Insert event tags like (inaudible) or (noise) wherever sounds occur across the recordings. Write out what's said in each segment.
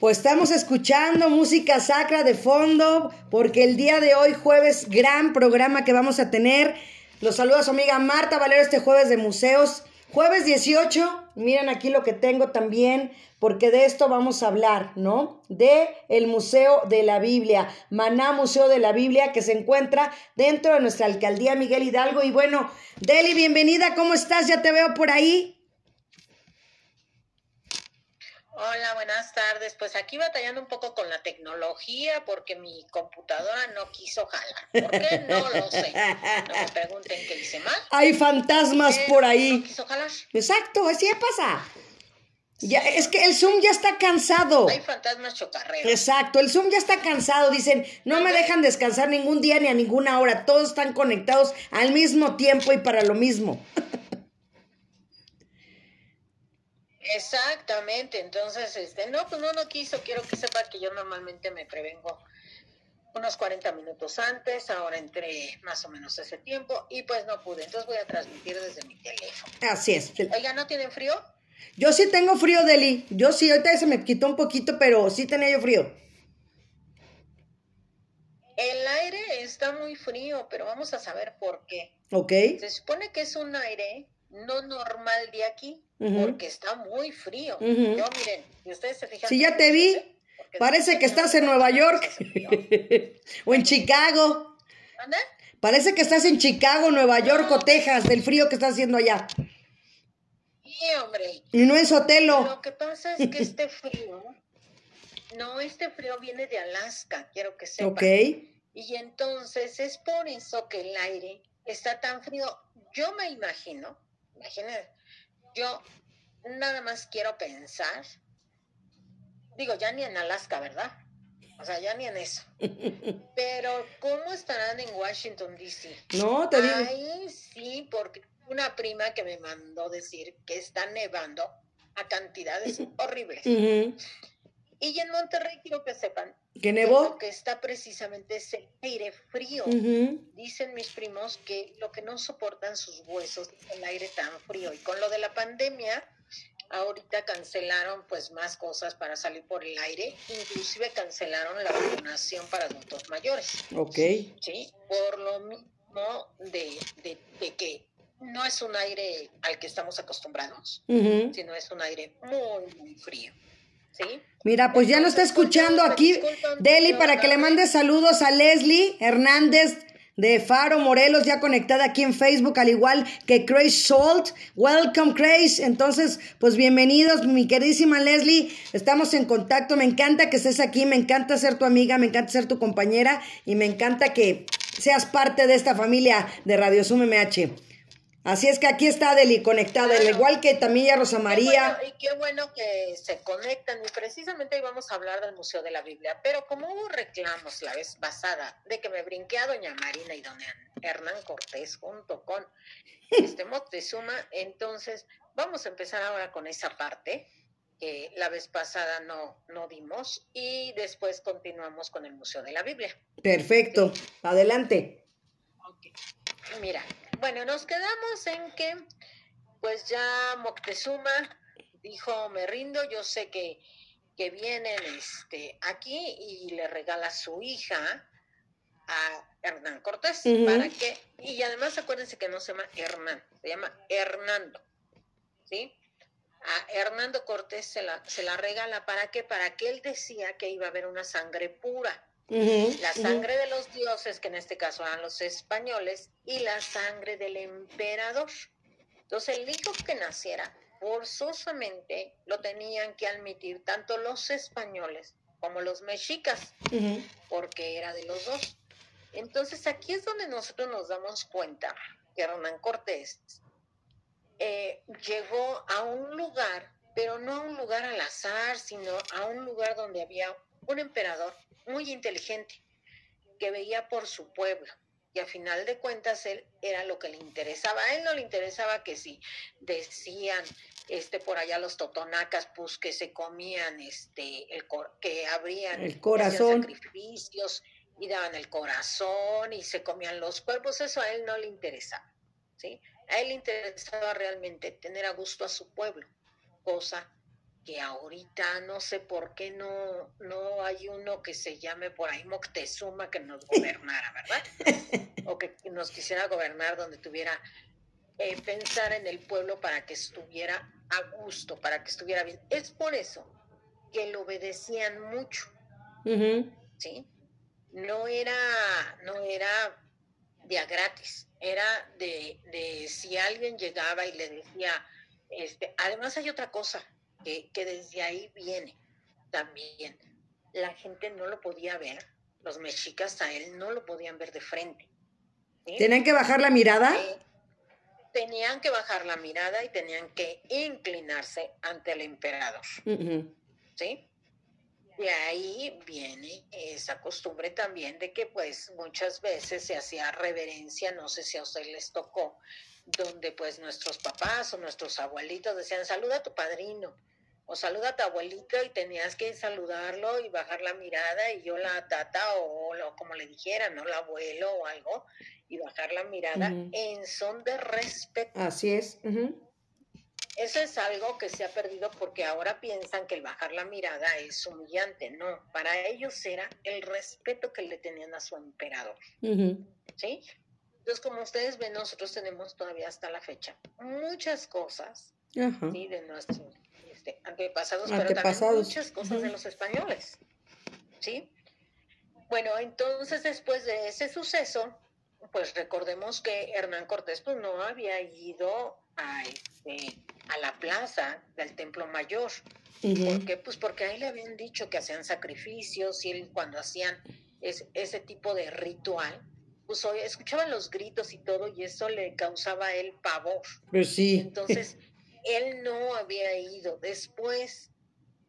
Pues estamos escuchando música sacra de fondo, porque el día de hoy, jueves, gran programa que vamos a tener. Los saluda su amiga Marta Valero este jueves de museos. Jueves 18, miren aquí lo que tengo también, porque de esto vamos a hablar, ¿no? De el Museo de la Biblia, Maná Museo de la Biblia, que se encuentra dentro de nuestra alcaldía Miguel Hidalgo. Y bueno, Deli, bienvenida, ¿cómo estás? Ya te veo por ahí. Hola, buenas tardes. Pues aquí batallando un poco con la tecnología porque mi computadora no quiso jalar. ¿Por qué? No lo sé. No me pregunten qué hice mal. Hay fantasmas por ahí. No quiso jalar. Exacto, así pasa. Ya, es que el Zoom ya está cansado. Hay fantasmas chocarreros. Exacto, el Zoom ya está cansado. Dicen, no me dejan descansar ningún día ni a ninguna hora. Todos están conectados al mismo tiempo y para lo mismo. (laughs) Exactamente, entonces, este, no, pues no, no quiso, quiero que sepa que yo normalmente me prevengo unos 40 minutos antes, ahora entré más o menos ese tiempo y pues no pude, entonces voy a transmitir desde mi teléfono. Así es. Oiga, ¿no tienen frío? Yo sí tengo frío, Deli, yo sí, ahorita se me quitó un poquito, pero sí tenía yo frío. El aire está muy frío, pero vamos a saber por qué. Ok. Se supone que es un aire no normal de aquí, porque está muy frío. Yo, miren, y ustedes se fijan. Si ya te vi, parece que estás en Nueva York (laughs) o en Chicago. ¿Anda? Parece que estás en Chicago, Nueva York o Texas, del frío que está haciendo allá. Sí, hombre. Y no en Sotelo. Lo que pasa es que este frío, no, este frío viene de Alaska, quiero que sepan. Ok. Y entonces es por eso que el aire está tan frío. Yo me imagino Imagínense, yo nada más quiero pensar, digo, ya ni en Alaska, ¿verdad? O sea, ya ni en eso. (laughs) Pero, ¿cómo estarán en Washington, D.C.? No, te digo. Ahí sí, porque una prima que me mandó decir que está nevando a cantidades (laughs) horribles. Y en Monterrey quiero que sepan que nevó. Lo que está precisamente es el aire frío. Dicen mis primos que lo que no soportan sus huesos es el aire tan frío. Y con lo de la pandemia, ahorita cancelaron pues más cosas para salir por el aire. Inclusive cancelaron la vacunación para adultos mayores. Ok. Sí, por lo mismo de, de, que no es un aire al que estamos acostumbrados, sino es un aire muy, muy frío. Mira, pues ya nos está escuchando aquí Deli para que le mande saludos a Leslie Hernández de Faro Morelos, ya conectada aquí en Facebook, al igual que Crazy Salt. Welcome, Crazy. Entonces, pues bienvenidos, mi queridísima Leslie. Estamos en contacto. Me encanta que estés aquí, me encanta ser tu amiga, me encanta ser tu compañera y me encanta que seas parte de esta familia de Radio Sum MH. Así es que aquí está Deli conectada, al igual que también ya Rosa María. y qué bueno que se conectan. Y precisamente hoy vamos a hablar del Museo de la Biblia. Pero como hubo reclamos la vez pasada de que me brinqué a Doña Marina y Doña Hernán Cortés junto con este Moctezuma, entonces vamos a empezar ahora con esa parte que la vez pasada no, no dimos y después continuamos con el Museo de la Biblia. Perfecto, adelante. Okay. Mira, bueno, nos quedamos en que, pues ya Moctezuma dijo, me rindo, yo sé que, que vienen este, aquí y le regala a su hija a Hernán Cortés, para que, y además acuérdense que no se llama Hernán, se llama Hernando, ¿sí? A Hernando Cortés se la, se la regala para qué, para que él decía que iba a haber una sangre pura, la sangre de los dioses, que en este caso eran los españoles, y la sangre del emperador. Entonces el hijo que naciera forzosamente lo tenían que admitir tanto los españoles como los mexicas, porque era de los dos. Entonces aquí es donde nosotros nos damos cuenta que Hernán Cortés eh, llegó a un lugar, pero no a un lugar al azar, sino a un lugar donde había un emperador muy inteligente, que veía por su pueblo. Y a final de cuentas él era lo que le interesaba. A él no le interesaba que si decían este por allá los totonacas pues que se comían este el que abrían el corazón sacrificios y daban el corazón y se comían los cuerpos, eso a él no le interesaba, ¿sí? A él le interesaba realmente tener a gusto a su pueblo, cosa que ahorita no sé por qué no, no hay uno que se llame por ahí Moctezuma que nos gobernara, ¿verdad? (laughs) o que nos quisiera gobernar donde tuviera eh, pensar en el pueblo para que estuviera a gusto, para que estuviera bien. Es por eso que lo obedecían mucho, ¿sí? No era, no era día gratis, era de, de si alguien llegaba y le decía, este, además hay otra cosa, que, que desde ahí viene también. La gente no lo podía ver, los mexicas a él no lo podían ver de frente. ¿Tenían que bajar la mirada? tenían que bajar la mirada y tenían que inclinarse ante el emperador. ¿Sí? De ahí viene esa costumbre también de que pues muchas veces se hacía reverencia, no sé si a usted les tocó, donde pues nuestros papás o nuestros abuelitos decían, saluda a tu padrino o saluda a tu abuelito y tenías que saludarlo y bajar la mirada y yo la tata o, como le dijeran, ¿no? El abuelo o algo y bajar la mirada en son de respeto. Así es. Eso es algo que se ha perdido porque ahora piensan que el bajar la mirada es humillante. No, para ellos era el respeto que le tenían a su emperador. ¿Sí? Entonces, como ustedes ven, nosotros tenemos todavía hasta la fecha muchas cosas ¿sí? de nuestros este, antepasados, pero también muchas cosas de los españoles. ¿Sí? Bueno, entonces después de ese suceso, pues recordemos que Hernán Cortés pues no había ido a, este, a la plaza del Templo Mayor. ¿Por qué? Pues porque ahí le habían dicho que hacían sacrificios y él cuando hacían ese tipo de ritual, pues escuchaban los gritos y todo y eso le causaba él pavor. Pues sí. Entonces, (laughs) él no había ido. Después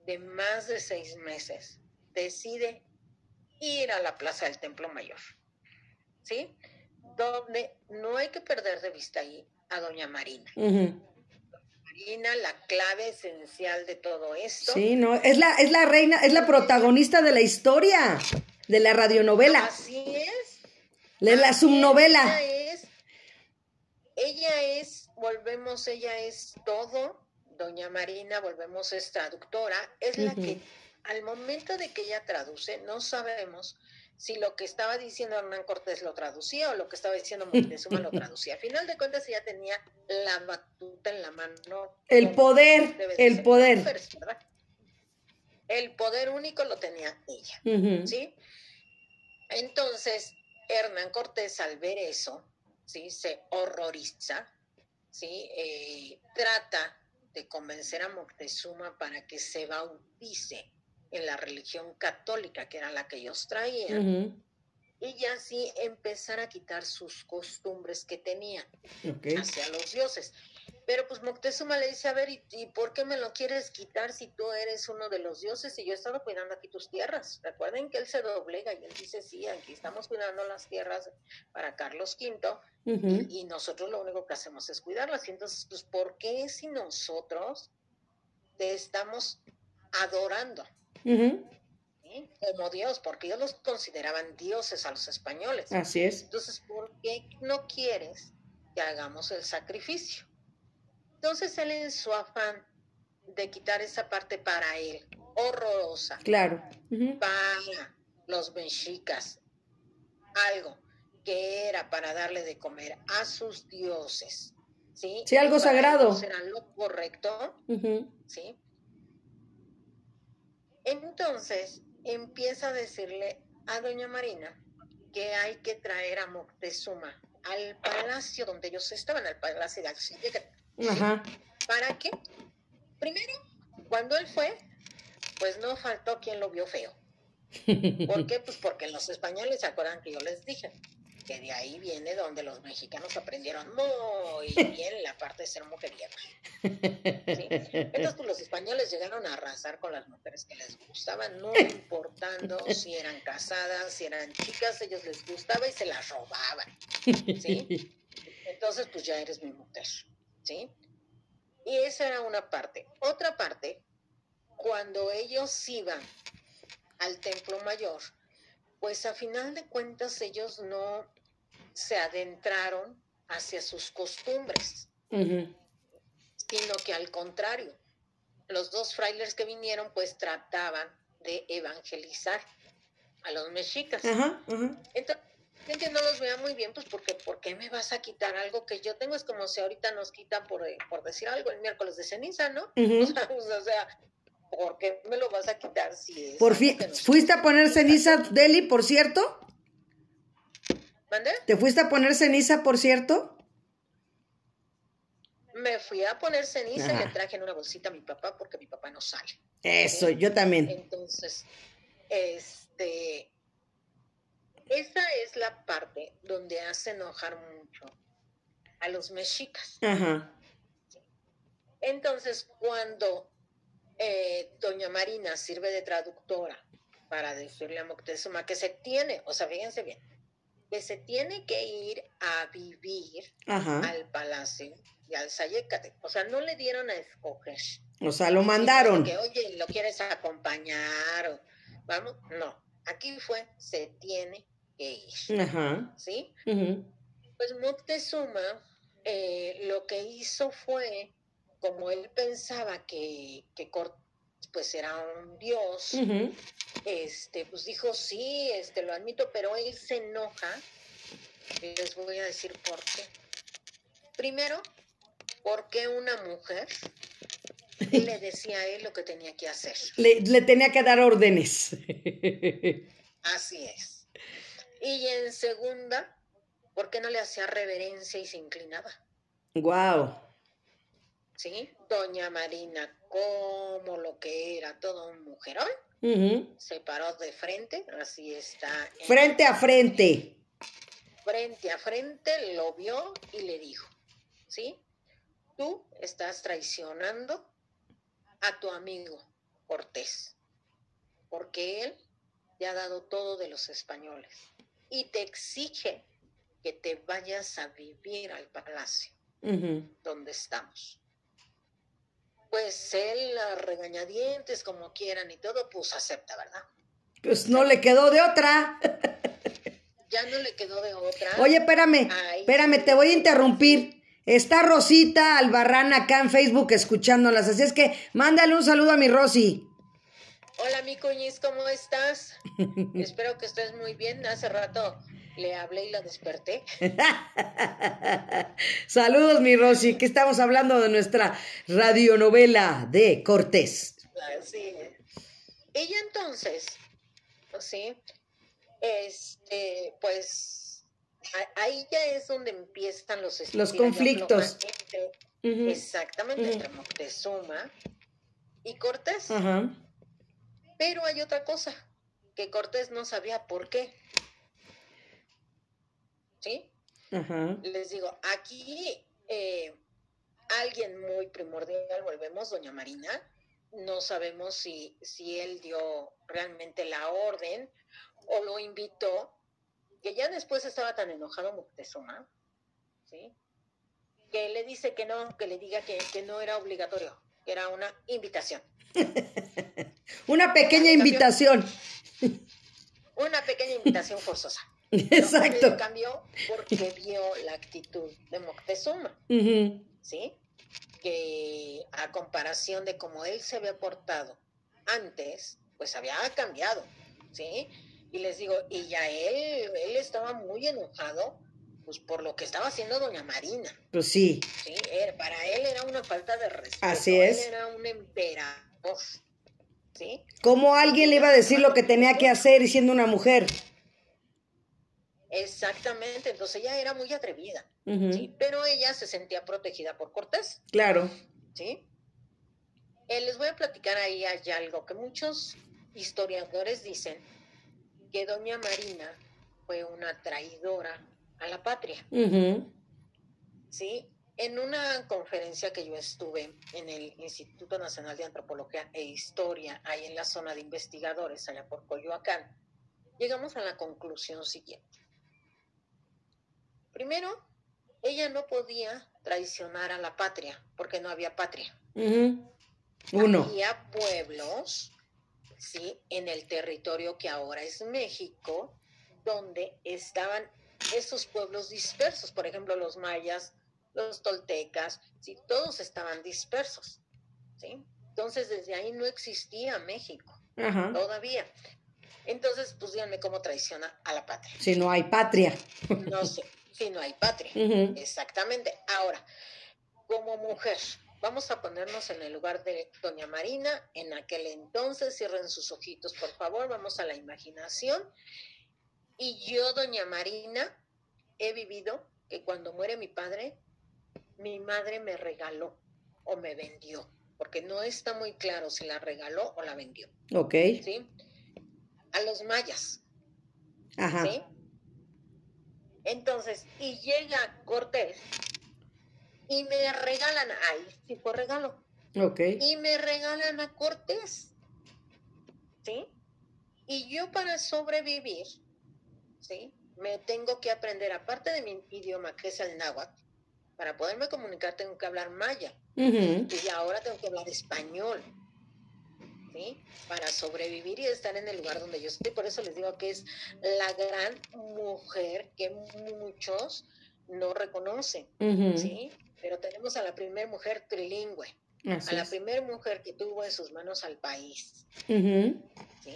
de más de seis meses, decide ir a la plaza del Templo Mayor. ¿Sí? Donde no hay que perder de vista ahí a Doña Marina. Marina, la clave esencial de todo esto. Sí, no, es la, es la reina, es la protagonista de la historia, de la radionovela. Así es de la subnovela. Ella es, ella es, volvemos, ella es todo, doña Marina, volvemos, es traductora, es la que al momento de que ella traduce, no sabemos si lo que estaba diciendo Hernán Cortés lo traducía o lo que estaba diciendo (laughs) Montezuma lo traducía. Al final de cuentas ella tenía la batuta en la mano. El poder, el poder. El poder único lo tenía ella, ¿sí? Entonces, Hernán Cortés al ver eso, ¿sí? se horroriza, ¿sí? Eh, trata de convencer a Moctezuma para que se bautice en la religión católica, que era la que ellos traían, y así empezar a quitar sus costumbres que tenía hacia los dioses. Pero pues Moctezuma le dice, a ver, ¿y, por qué me lo quieres quitar si tú eres uno de los dioses y yo he estado cuidando aquí tus tierras? Recuerden que él se doblega y él dice, sí, aquí estamos cuidando las tierras para Carlos V y, nosotros lo único que hacemos es cuidarlas. Y entonces, pues, ¿por qué si nosotros te estamos adorando? Como Dios, porque ellos los consideraban dioses a los españoles. Así es. Entonces, ¿por qué no quieres que hagamos el sacrificio? Entonces él en su afán de quitar esa parte para él, horrorosa, claro. para los mexicas, algo que era para darle de comer a sus dioses, ¿sí? Sí, algo sagrado. Era lo correcto, ¿sí? Entonces empieza a decirle a doña Marina que hay que traer a Moctezuma al palacio donde ellos estaban, al palacio de ¿Para qué? Primero, cuando él fue, pues no faltó quien lo vio feo. (laughs) ¿Por qué? Pues porque los españoles se acuerdan que yo les dije que de ahí viene donde los mexicanos aprendieron muy (laughs) bien la parte de ser mujeriego. Entonces, pues los españoles llegaron a arrasar con las mujeres que les gustaban, no (laughs) importando si eran casadas, si eran chicas, ellos les gustaba y se las robaban. ¿sí? Entonces, pues ya eres mi mujer. ¿Sí? Y esa era una parte. Otra parte, cuando ellos iban al templo mayor, pues a final de cuentas ellos no se adentraron hacia sus costumbres, sino que al contrario, los dos frailes que vinieron pues trataban de evangelizar a los mexicas. Entonces, que no los vea muy bien, pues porque ¿por qué me vas a quitar algo que yo tengo? Es como si ahorita nos quitan por, eh, por decir algo el miércoles de ceniza, ¿no? (laughs) O, sea, o sea, ¿por qué me lo vas a quitar si es Por fin, ¿fuiste a poner ceniza, Deli, por cierto? ¿Mande? ¿Te fuiste a poner ceniza, por cierto? Me fui a poner ceniza y le traje en una bolsita a mi papá porque mi papá no sale. Eso, yo también. Entonces, este, esa es la parte donde hace enojar mucho a los mexicas. Ajá. Entonces, cuando eh, doña Marina sirve de traductora para decirle a Moctezuma que se tiene, o sea, fíjense bien, que se tiene que ir a vivir Ajá. al palacio y al Sayécate. O sea, no le dieron a escoger. O sea, lo mandaron. Que, oye, ¿lo quieres acompañar? O, vamos, no. Aquí fue, se tiene que. Ajá. ¿Sí? Ujú. Pues Moctezuma eh, lo que hizo fue, como él pensaba que, que Cortés pues era un dios, este, pues dijo, sí, este, lo admito, pero él se enoja. Y les voy a decir por qué. Primero, porque una mujer (laughs) le decía a él lo que tenía que hacer. Le, le tenía que dar órdenes. (laughs) Así es. Y en segunda, ¿por qué no le hacía reverencia y se inclinaba? Wow. ¿Sí? Doña Marina, como lo que era todo un mujerón, se paró de frente, así está. en- Frente a frente. frente a frente, lo vio y le dijo, ¿sí? Tú estás traicionando a tu amigo Cortés, porque él te ha dado todo de los españoles y te exige que te vayas a vivir al palacio donde estamos. Pues él, a regañadientes, como quieran y todo, pues acepta, ¿verdad? Pues no le quedó de otra. Ya no le quedó de otra. Oye, espérame, Ay. espérame, te voy a interrumpir. Está Rosita Albarrán acá en Facebook escuchándolas, así es que mándale un saludo a mi Rosy. Hola, mi cuñiz, ¿cómo estás? (laughs) Espero que estés muy bien. Hace rato le hablé y la desperté. (laughs) Saludos, mi Rosy, que estamos hablando de nuestra radionovela de Cortés. Es. Ella entonces, sí, este, pues ahí ya es donde empiezan los Los conflictos. Exactamente, entre Moctezuma y Cortés. Ajá. Pero hay otra cosa, que Cortés no sabía por qué. ¿Sí? Les digo, aquí eh, alguien muy primordial, volvemos, doña Marina, no sabemos si, si él dio realmente la orden o lo invitó, que ya después estaba tan enojado Moctezuma, ¿sí? que le dice que no, que le diga que, que no era obligatorio, era una invitación. (laughs) Una pequeña invitación. Una pequeña invitación forzosa. (laughs) Exacto. Cambió porque vio la actitud de Moctezuma. ¿sí? Que a comparación de cómo él se había portado antes, pues había cambiado, ¿sí? Y les digo, y ya él, él estaba muy enojado, pues por lo que estaba haciendo doña Marina, Pues sí. ¿sí? Era- para él era una falta de respeto. Así él es. era un emperador, ¿sí? ¿Cómo alguien le iba a decir lo que tenía que hacer y siendo una mujer? Exactamente, entonces ella era muy atrevida. Pero ella se sentía protegida por Cortés. Claro. ¿sí? Eh, les voy a platicar ahí hay algo que muchos historiadores dicen que doña Marina fue una traidora a la patria. ¿sí? En una conferencia que yo estuve en el Instituto Nacional de Antropología e Historia, ahí en la zona de investigadores, allá por Coyoacán, llegamos a la conclusión siguiente. Primero, ella no podía traicionar a la patria, porque no había patria. Uno. Había pueblos, sí, en el territorio que ahora es México, donde estaban esos pueblos dispersos, por ejemplo, los mayas, los toltecas, sí, todos estaban dispersos, ¿sí? Entonces, desde ahí no existía México, todavía. Entonces, pues díganme cómo traiciona a la patria. Si no hay patria. No sé, si no hay patria. Exactamente. Ahora, como mujer, vamos a ponernos en el lugar de doña Marina en aquel entonces. Cierren sus ojitos, por favor. Vamos a la imaginación. Y yo, doña Marina, he vivido que cuando muere mi padre, mi madre me regaló o me vendió, porque no está muy claro si la regaló o la vendió. Ok. ¿Sí? A los mayas. Ajá. ¿Sí? Entonces, y llega Cortés y me regalan, ahí sí fue regalo. Ok. Y me regalan a Cortés. ¿Sí? Y yo para sobrevivir, ¿sí? Me tengo que aprender, aparte de mi idioma, que es el náhuatl, para poderme comunicar tengo que hablar maya. Y ahora tengo que hablar español. ¿sí? Para sobrevivir y estar en el lugar donde yo estoy. Por eso les digo que es la gran mujer que muchos no reconocen, ¿sí? Pero tenemos a la primera mujer trilingüe, a la primera mujer que tuvo en sus manos al país. ¿sí?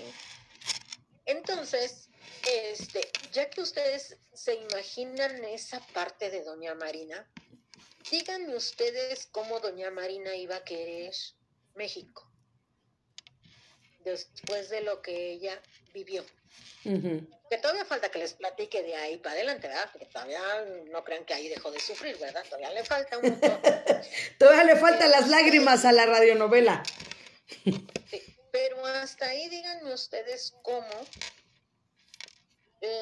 Entonces, este, ya que ustedes se imaginan esa parte de Doña Marina, díganme ustedes cómo Doña Marina iba a querer México después de lo que ella vivió. Que todavía falta que les platique de ahí para adelante, ¿verdad? Porque todavía no crean que ahí dejó de sufrir, ¿verdad? Todavía le falta un montón. (laughs) todavía le faltan las lágrimas a la radionovela. pero hasta ahí díganme ustedes cómo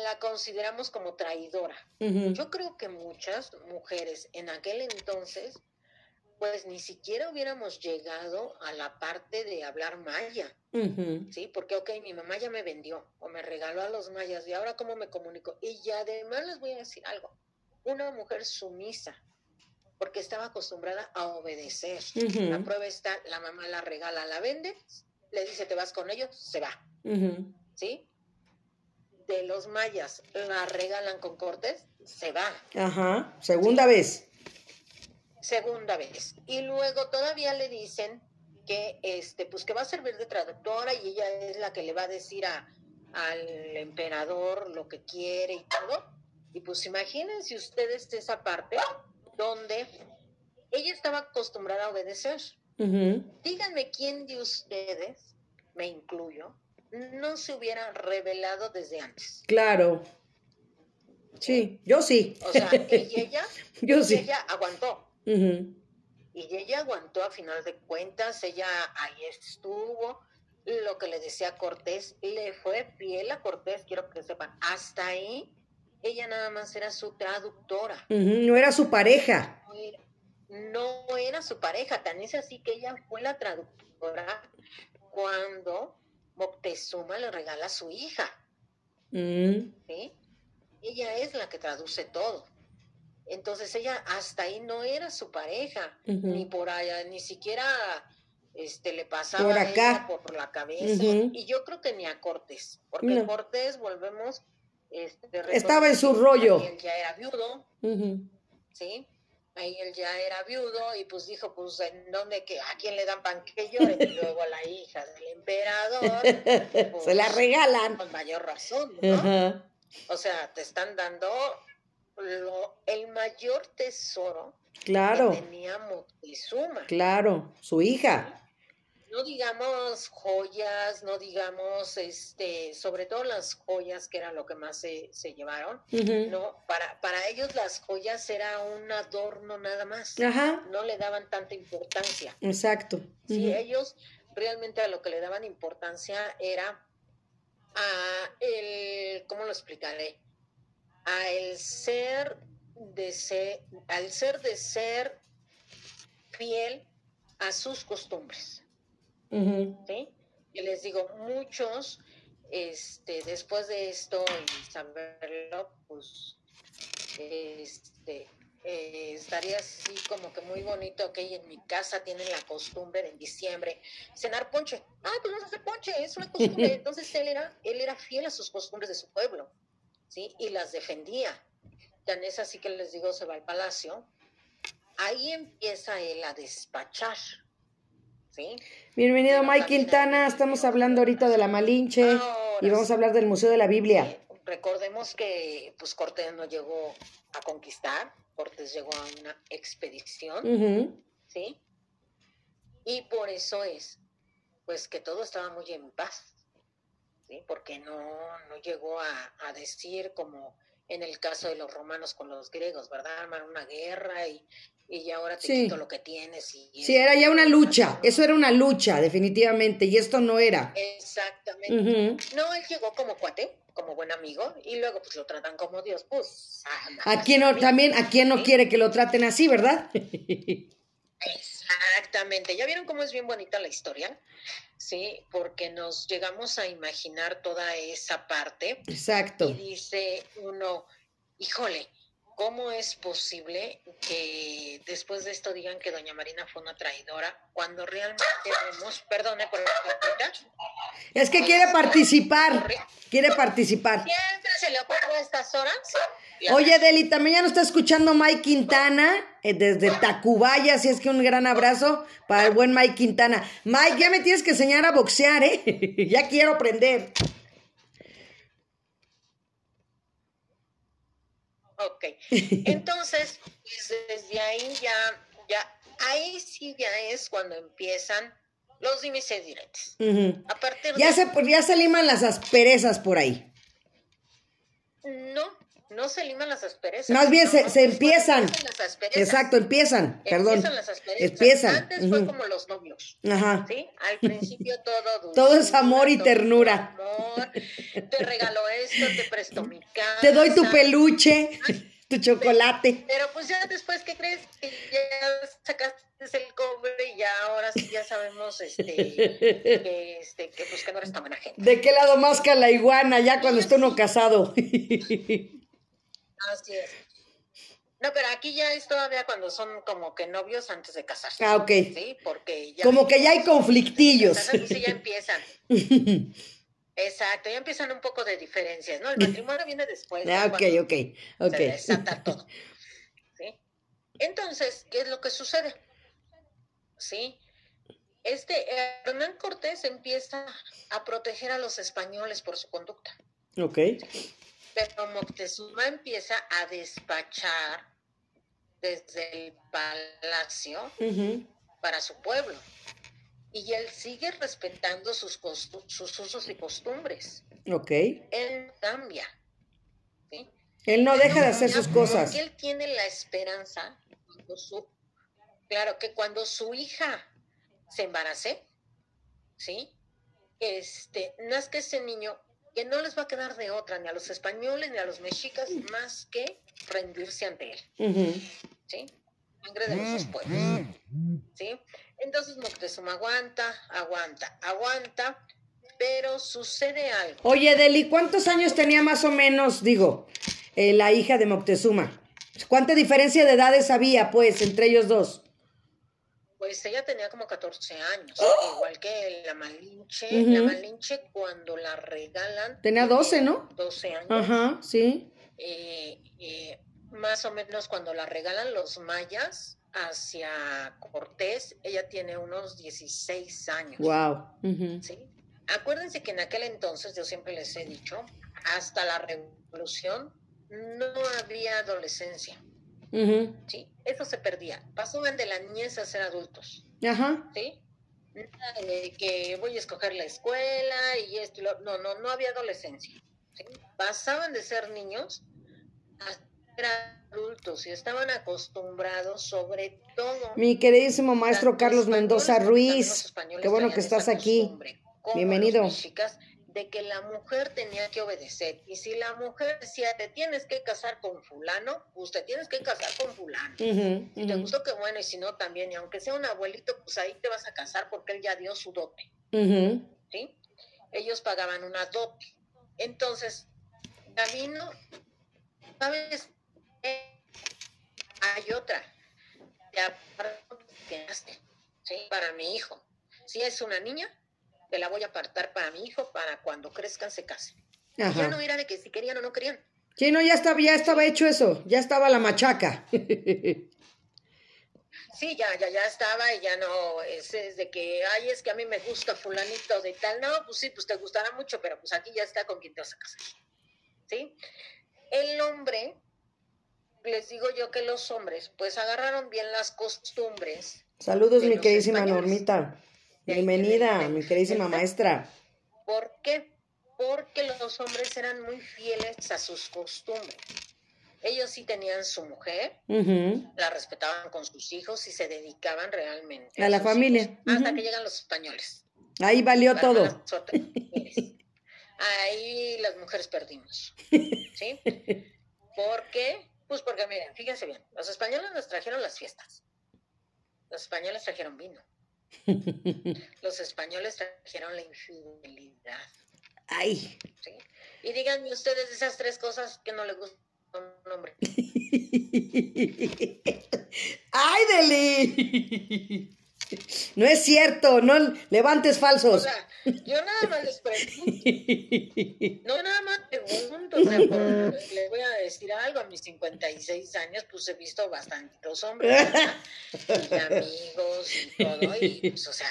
la consideramos como traidora. Yo creo que muchas mujeres en aquel entonces, pues ni siquiera hubiéramos llegado a la parte de hablar maya, ¿sí? Porque, ok, mi mamá ya me vendió o me regaló a los mayas y ahora cómo me comunico. Y además les voy a decir algo, una mujer sumisa, porque estaba acostumbrada a obedecer. La prueba está, la mamá la regala, la vende, le dice, te vas con ellos, se va, ¿sí? De los mayas la regalan con Cortés, se va. Ajá, segunda vez. Segunda vez. Y luego todavía le dicen que este, pues que va a servir de traductora y ella es la que le va a decir a, al emperador lo que quiere y todo. Y pues imagínense ustedes esa parte donde ella estaba acostumbrada a obedecer. Díganme quién de ustedes, me incluyo, no se hubiera revelado desde antes. Claro. Sí, yo sí. O sea, (laughs) y ella, yo sí. ella aguantó. Y ella aguantó a final de cuentas, ella ahí estuvo. Lo que le decía Cortés, le fue fiel a Cortés, quiero que sepan. Hasta ahí, ella nada más era su traductora. No era su pareja. no era su pareja, tan es así que ella fue la traductora cuando Moctezuma le regala a su hija. Mm. ¿sí? Ella es la que traduce todo. Entonces ella hasta ahí no era su pareja, ni por allá, ni siquiera este, le pasaba por, acá. por la cabeza. Y yo creo que ni a Cortés, porque Cortés, volvemos... Este, Estaba en su rollo. Él ya era viudo, ¿sí? Ahí él ya era viudo y pues dijo, pues, ¿en dónde que a quién le dan pan que llore? Y luego a la hija del emperador. (laughs) Se la pues, regalan. Con mayor razón, ¿no? O sea, te están dando el mayor tesoro claro. que tenía Moctezuma. Claro, su hija no digamos joyas, no digamos, este, sobre todo las joyas, que era lo que más se, se llevaron, ¿no? Para, para ellos las joyas era un adorno nada más. No le daban tanta importancia. Exacto. Sí, ellos realmente a lo que le daban importancia era a el, ¿cómo lo explicaré? A el ser de ser, al ser de ser fiel a sus costumbres. ¿Sí? Y les digo, muchos, este, después de esto y saberlo, pues, este, eh, estaría así como que muy bonito que en mi casa tienen la costumbre de en diciembre cenar ponche. Ah, pues vamos a hacer ponche, es una costumbre. (laughs) Entonces él era, él era fiel a sus costumbres de su pueblo, ¿sí? Y las defendía. Tan es así que les digo, se va al palacio. Ahí empieza él a despachar ¿sí? Bienvenido Mike Quintana, estamos hablando ahorita de la Malinche y Ahora vamos a hablar del Museo de la Biblia. Eh, recordemos que pues Cortés no llegó a conquistar, Cortés llegó a una expedición. ¿sí? Y por eso es, pues que todo estaba muy en paz, ¿sí? Porque no, no llegó a, a decir como en el caso de los romanos con los griegos, ¿verdad? Armar una guerra y, y ahora te Sí. quito lo que tienes. Y, Sí, era ya una lucha, eso era una lucha, definitivamente, y esto no era. Exactamente. No, él llegó como cuate, como buen amigo, y luego pues lo tratan como Dios, pues... ah, ¿A quién no, también, a quién no quiere que lo traten así, verdad? Exactamente. ¿Ya vieron cómo es bien bonita la historia? Sí, porque nos llegamos a imaginar toda esa parte Exacto. y dice uno, híjole, ¿cómo es posible que después de esto digan que doña Marina fue una traidora cuando realmente vemos, perdone por la Es que quiere participar, quiere participar. siempre se le ocurre a estas horas. Oye, Deli, también ya nos está escuchando Mike Quintana eh, desde Tacubaya, así es que un gran abrazo para el buen Mike Quintana. Mike, ya me tienes que enseñar a boxear, ¿eh? (laughs) ya quiero aprender. Ok, (laughs) entonces, pues, desde ahí ya, ya, ahí sí ya es cuando empiezan los dimes y diretes. Ujú. A partir Ya de... se, ya se liman las asperezas por ahí. No, no se liman las asperezas. Más bien no, se, no, se empiezan. las. Exacto, empiezan, perdón. Empiezan las asperezas. Empiezan. Antes fue como los novios. Ajá. ¿Sí? Al (laughs) principio todo Todo es amor y ternura. amor. Te regalo esto, te presto mi casa. Te doy tu peluche, tu chocolate. Pero pues ya después, ¿qué crees? Que ya sacaste el cobre y ya ahora sí ya sabemos este, (laughs) que, este, que pues que no eres tan buena gente. ¿De qué lado masca la iguana ya cuando está uno casado? (laughs) Así es. No, pero aquí ya es todavía cuando son como que novios antes de casarse. Ah, ok. Sí, porque ya. Como que ya hay conflictillos. Sí, ya empiezan. (laughs) Exacto, ya empiezan un poco de diferencias, ¿no? El (laughs) matrimonio viene después. Ah, ok, ok, ok. Se desata todo. ¿Sí? Entonces, ¿qué es lo que sucede? ¿Sí? Este Hernán Cortés empieza a proteger a los españoles por su conducta, Ok. Pero Moctezuma empieza a despachar desde el palacio para su pueblo. Y él sigue respetando sus, usos y costumbres. Ok. Él cambia. ¿sí? Él no deja de hacer sus cosas. Porque él tiene la esperanza, su- claro, que cuando su hija se embarace, ¿sí? Este, nazca ese niño que no les va a quedar de otra, ni a los españoles ni a los mexicas, más que rendirse ante él. ¿sí? Sangre de nuestros pueblos, ¿sí? Entonces Moctezuma aguanta, aguanta, aguanta, pero sucede algo. Oye, Deli, ¿cuántos años tenía más o menos, digo, eh, la hija de Moctezuma? ¿Cuánta diferencia de edades había, pues, entre ellos dos? Pues ella tenía como 14 años, igual que la Malinche. ¡Oh! La Malinche cuando la regalan... Tenía tiene 12, ¿no? 12 años. Ajá, sí. Eh, eh, más o menos cuando la regalan los mayas hacia Cortés, ella tiene unos 16 años. Wow. ¿sí? Acuérdense que en aquel entonces, yo siempre les he dicho, hasta la revolución no había adolescencia. ¿Sí? Eso se perdía. Pasaban de la niñez a ser adultos, Ajá. ¿sí? Nada de que voy a escoger la escuela y esto, y lo- no, no, no había adolescencia. ¿sí? Pasaban de ser niños a ser adultos y estaban acostumbrados sobre todo... Mi queridísimo maestro Carlos Mendoza Ruiz. Qué bueno que estás aquí. Bienvenido. los mexicas, de que la mujer tenía que obedecer. Y si la mujer decía, te tienes que casar con fulano, pues te tienes que casar con fulano. Ujú, Si te gustó, qué bueno, y si no, también. Y aunque sea un abuelito, pues ahí te vas a casar porque él ya dio su dote. ¿sí? Ellos pagaban una dote. Entonces, Gavino, ¿sabes? hay otra. Te que ¿sí? Para mi hijo. Si es una niña, te la voy a apartar para mi hijo para cuando crezcan se casen. Y Ya no era de que si querían o no querían. Sí, no, ya estaba, ya estaba hecho eso. Ya estaba la machaca. (laughs) Sí, ya, ya, ya estaba y ya no, es, de que, ay, es que a mí me gusta fulanito de tal, no, pues sí, pues te gustará mucho, pero pues aquí ya está con quien te vas a casar, ¿sí? El hombre, les digo yo que los hombres, pues agarraron bien las costumbres. Saludos, mi queridísima Normita. Bienvenida, mi queridísima maestra. ¿Por qué? Porque los hombres eran muy fieles a sus costumbres. Ellos sí tenían su mujer, la respetaban con sus hijos y se dedicaban realmente a, la familia. hasta que llegan los españoles. Ahí valió todo. Ahí las mujeres perdimos. ¿Sí? ¿Por qué? Pues porque, miren, fíjense bien, los españoles nos trajeron las fiestas. Los españoles trajeron vino. (laughs) Los españoles trajeron la infidelidad. Ay. ¿Sí? Y díganme ustedes esas tres cosas que no le gustan un hombre. (laughs) ¡Ay, Deli! (laughs) No es cierto, no levantes falsos. O sea, yo nada más les pregunto. (laughs) No, nada más pregunto. O sea, les voy a decir algo. A mis 56 años, pues he visto bastantes hombres, y amigos y todo. Y pues, o sea,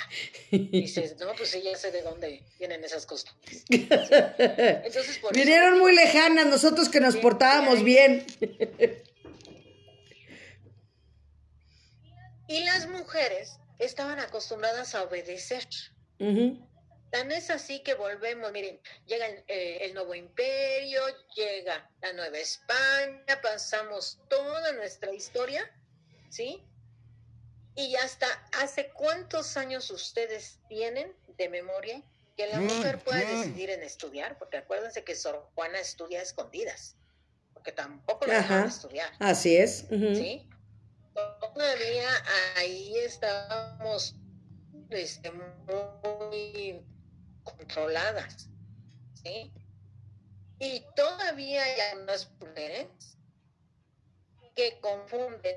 dices, no, pues ya sé de dónde vienen esas costumbres. (laughs) Entonces, por Vinieron muy lejanas, nosotros que nos portábamos bien. Y las mujeres estaban acostumbradas a obedecer. Tan es así que volvemos, miren, llega eh, el, nuevo imperio, llega la nueva España, pasamos toda nuestra historia, ¿sí? Y hasta hace cuántos años ustedes tienen de memoria que la mujer puede decidir en estudiar, porque acuérdense que Sor Juana estudia escondidas, porque tampoco la dejan estudiar. Así es. ¿Sí? Todavía ahí estábamos este, muy controladas, ¿sí? Y todavía hay unas mujeres que confunden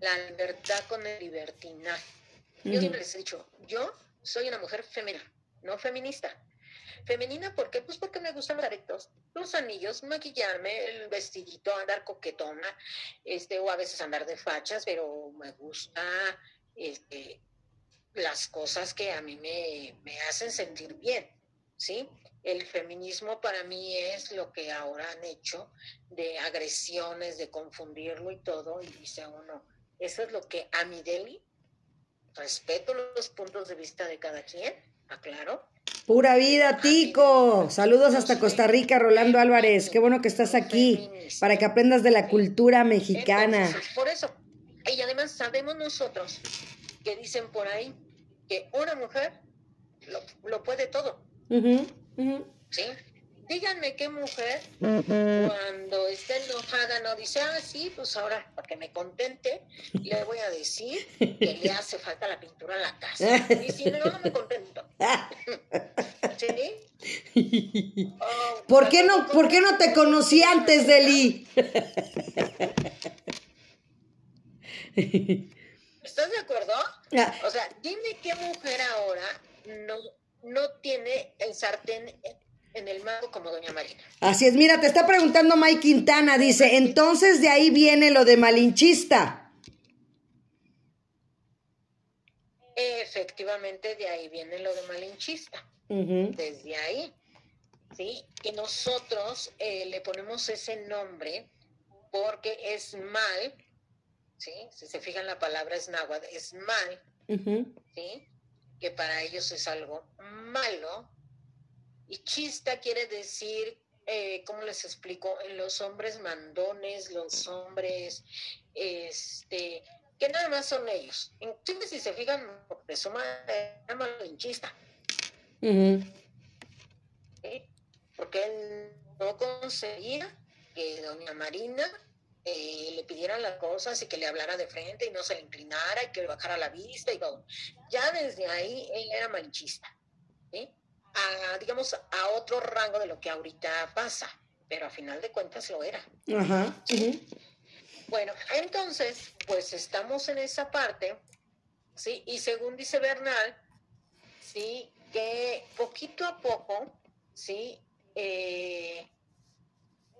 la libertad con el libertinaje. Yo siempre les he dicho, yo soy una mujer femenina, no feminista. Femenina, ¿por qué? Pues porque me gustan los aretos, los anillos, maquillarme, el vestidito, andar coquetona, este, o a veces andar de fachas, pero me gusta este, las cosas que a mí me, me hacen sentir bien, ¿sí? El feminismo para mí es lo que ahora han hecho de agresiones, de confundirlo y todo, y dice uno, eso es lo que a mi Deli, respeto los puntos de vista de cada quien, aclaro, Pura vida, Tico. Saludos hasta Costa Rica, Rolando Álvarez. Qué bueno que estás aquí para que aprendas de la cultura mexicana. por eso, y además sabemos nosotros que dicen por ahí que una mujer lo, puede todo. ¿Sí? Díganme qué mujer cuando está enojada no dice, ah, sí, pues ahora para que me contente, le voy a decir que le (laughs) hace falta la pintura en la casa. Y si no, no me contento. (laughs) ¿Sí? Oh, ¿Por, qué no, ¿Por qué no te conocí antes, Deli? (laughs) ¿Estás de acuerdo? O sea, dime qué mujer ahora no, no tiene el sartén en el mago como Doña Marina. Así es, mira, te está preguntando Mike Quintana, dice, entonces de ahí viene lo de malinchista. Efectivamente, de ahí viene lo de malinchista. Desde ahí. ¿Sí? Y nosotros eh, le ponemos ese nombre porque es mal, ¿sí? Si se fijan la palabra es náhuatl, es mal, ¿sí? Que para ellos es algo malo, y chista quiere decir, eh, ¿cómo les explico? Los hombres mandones, los hombres, este, que nada más son ellos. Inclusive si se fijan, de su madre llama chista. Porque él no conseguía que doña Marina eh, le pidiera las cosas y que le hablara de frente y no se le inclinara y que le bajara la vista y todo. Ya desde ahí él era manchista. ¿sí? A, digamos, a otro rango de lo que ahorita pasa, pero a final de cuentas lo era. Ajá. Bueno, entonces, pues estamos en esa parte, ¿sí? Y según dice Bernal, ¿sí? Que poquito a poco, ¿sí? Eh,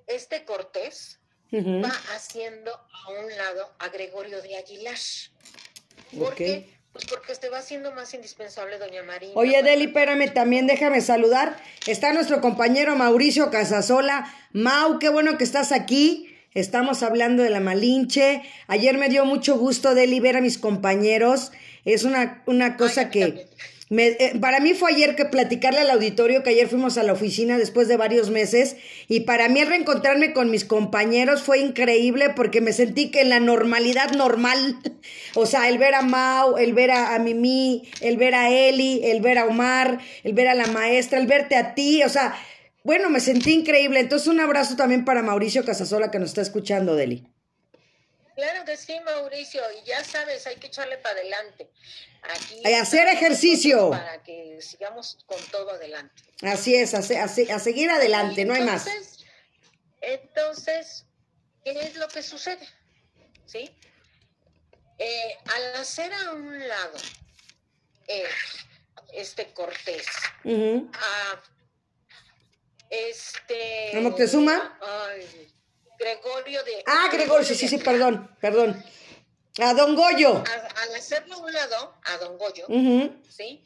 este Cortés, va haciendo a un lado a Gregorio de Aguilar. ¿Por qué? Pues porque te va haciendo más indispensable doña Marina. Oye, Deli, espérame, también déjame saludar. Está nuestro compañero Mauricio Casasola. Mau, qué bueno que estás aquí. Estamos hablando de la Malinche. Ayer me dio mucho gusto, Deli, ver a mis compañeros. Es una, una cosa que... Eh, para mí fue ayer que platicarle al auditorio que ayer fuimos a la oficina después de varios meses y para mí el reencontrarme con mis compañeros fue increíble porque me sentí que en la normalidad normal, (laughs) o sea, el ver a Mau, el ver a, a Mimi, el ver a Eli, el ver a Omar, el ver a la maestra, el verte a ti, o sea, bueno, me sentí increíble. Entonces un abrazo también para Mauricio Casasola que nos está escuchando, Deli. Claro que sí, Mauricio, y ya sabes, hay que echarle para adelante. Aquí a hacer ejercicio. Para que sigamos con todo adelante. Así es, a, a, seguir adelante, no hay más. Entonces, ¿qué es lo que sucede? ¿Sí? Eh, al hacer a un lado eh, este Cortés, a este. ¿A Moctezuma? Ay, Gregorio de... Ah, Gregorio, sí, sí, perdón, perdón. A Don Goyo. al hacerlo a un lado, a Don Goyo, ¿sí?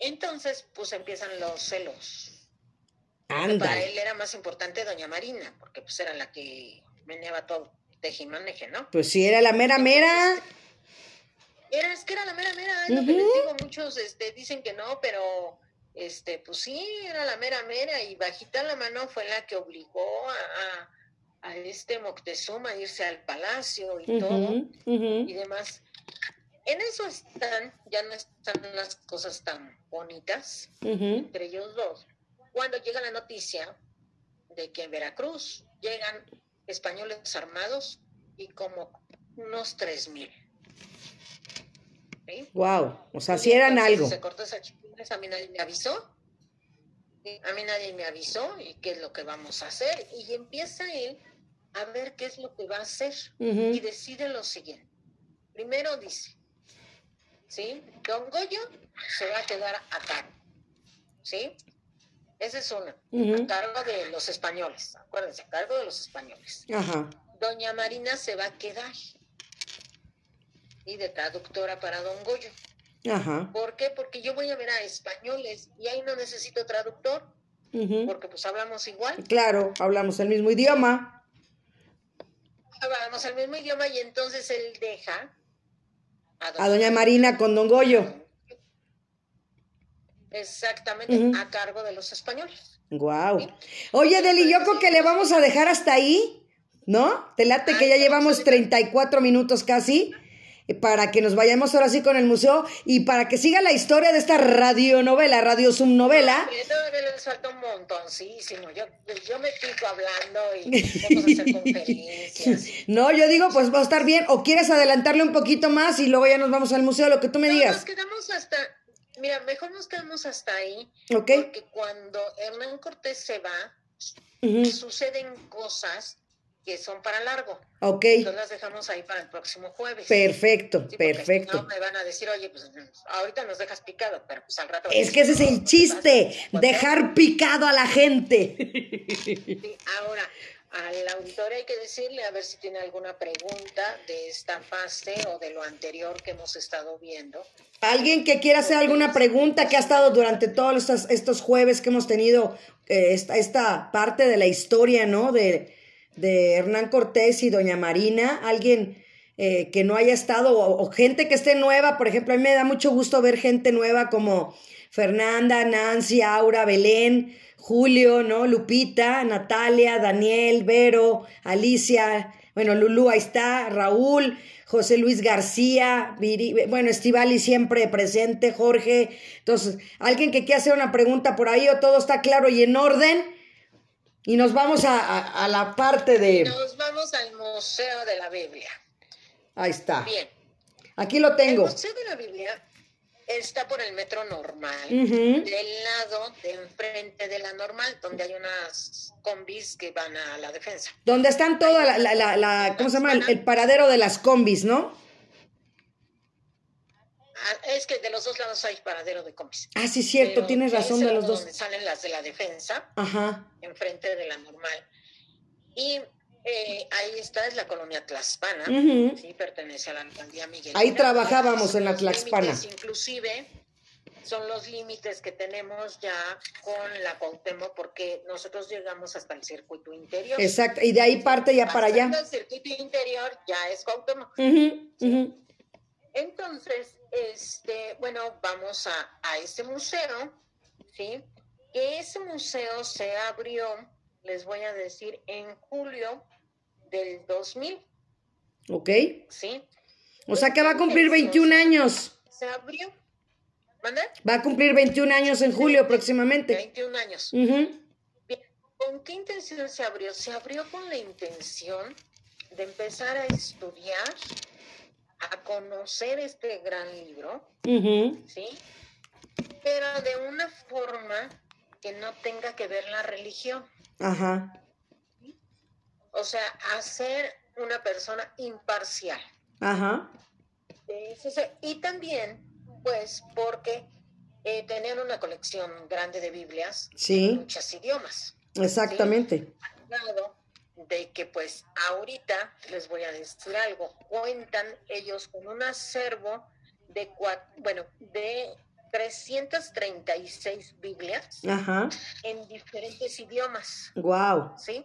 Entonces, pues empiezan los celos. Anda. Para él era más importante Doña Marina, porque pues era la que meneaba todo, tejimaneje, ¿no? Pues sí, era la mera mera. Era, es que era la mera mera, es lo que les digo, muchos este, dicen que no, pero este, pues sí, era la mera mera y bajita la mano fue la que obligó a, a, este Moctezuma a irse al palacio y todo y demás. En eso están, ya no están las cosas tan bonitas entre ellos dos. Cuando llega la noticia de que en Veracruz llegan españoles armados y como unos tres mil. Wow, o sea, si eran algo. Se cortó esa a mí nadie me avisó. A mí nadie me avisó y qué es lo que vamos a hacer. Y empieza él a ver qué es lo que va a hacer y decide lo siguiente. Primero dice, ¿sí? Don Goyo se va a quedar a cargo, ¿sí? Esa es una, a cargo de los españoles, acuérdense, a cargo de los españoles. Doña Marina se va a quedar y de traductora para Don Goyo. Ajá. ¿Por qué? Porque yo voy a ver a españoles y ahí no necesito traductor, porque pues hablamos igual. Claro, hablamos el mismo idioma. Hablamos el mismo idioma y entonces él deja a doña, Marina con don Goyo. Exactamente, a cargo de los españoles. Wow. Oye, Deli, yo creo que le vamos a dejar hasta ahí, ¿no? Te late que ya llevamos 34 minutos casi para que nos vayamos ahora sí con el museo y para que siga la historia de esta radionovela, radio subnovela. todavía les falta un montoncísimo. Yo, yo me pico hablando y vamos a hacer (laughs) conferencias. No, yo digo, pues va a estar bien. O quieres adelantarle un poquito más y luego ya nos vamos al museo, lo que tú me digas. Nos quedamos hasta. Mira, mejor nos quedamos hasta ahí. Ok. Porque cuando Hernán Cortés se va, suceden cosas que son para largo. Ok. Entonces las dejamos ahí para el próximo jueves. Perfecto, perfecto. no me van a decir, oye, pues ahorita nos dejas picado, pero pues al rato. Es que ese es el chiste, dejar picado a la gente. Sí, ahora, al auditor hay que decirle a ver si tiene alguna pregunta de esta fase o de lo anterior que hemos estado viendo. Alguien que quiera hacer alguna pregunta que ha estado durante todos estos, estos jueves que hemos tenido eh, esta, esta parte de la historia, ¿no? De de Hernán Cortés y Doña Marina, alguien eh, que no haya estado, o, gente que esté nueva, por ejemplo, a mí me da mucho gusto ver gente nueva como Fernanda, Nancy, Aura, Belén, Julio, ¿no? Lupita, Natalia, Daniel, Vero, Alicia, bueno, Lulú, ahí está, Raúl, José Luis García, bueno, Estivali siempre presente, Jorge. Entonces, alguien que quiera hacer una pregunta por ahí o todo está claro y en orden, y nos vamos a, la parte de... Nos vamos al Museo de la Biblia. Ahí está. Bien. Aquí lo tengo. El Museo de la Biblia está por el metro normal, del lado de enfrente de la normal, donde hay unas combis que van a la defensa. Donde están toda la, la, la, ¿cómo se llama? el, paradero de las combis, ¿no? Ah, es que de los dos lados hay paradero de combis. Ah, sí, cierto, tienes razón de los dos. Donde salen las de la defensa, Ajá. enfrente de la normal. Y eh, ahí está, es la colonia Tlaxpana, sí, pertenece a la alcaldía Miguel. Ahí trabajábamos en la Tlaxpana. límites, Inclusive son los límites que tenemos ya con la Cuauhtémoc porque nosotros llegamos hasta el circuito interior. Exacto, y de ahí parte ya para allá. El circuito interior ya es Cuauhtémoc. Ujú, ujú. Entonces, este, bueno, vamos a, a este museo, ¿sí? Que ese museo se abrió, les voy a decir, en julio del 2000, Ok. ¿sí? O sea que va a cumplir 21 años. Se abrió. ¿Manda? Va a cumplir 21 años en julio próximamente. 21 años. Bien, ¿Con qué intención se abrió? Se abrió con la intención de empezar a estudiar, a conocer este gran libro. ¿sí? Pero de una forma que no tenga que ver la religión. Ajá. O sea, hacer una persona imparcial. Ajá. Y también, pues, porque eh, tener una colección grande de Biblias, Sí, muchos idiomas. exactamente. De que, pues, ahorita les voy a decir algo. Cuentan ellos con un acervo de, cua- bueno, de 336 Biblias Ajá. en diferentes idiomas. Wow. ¿sí?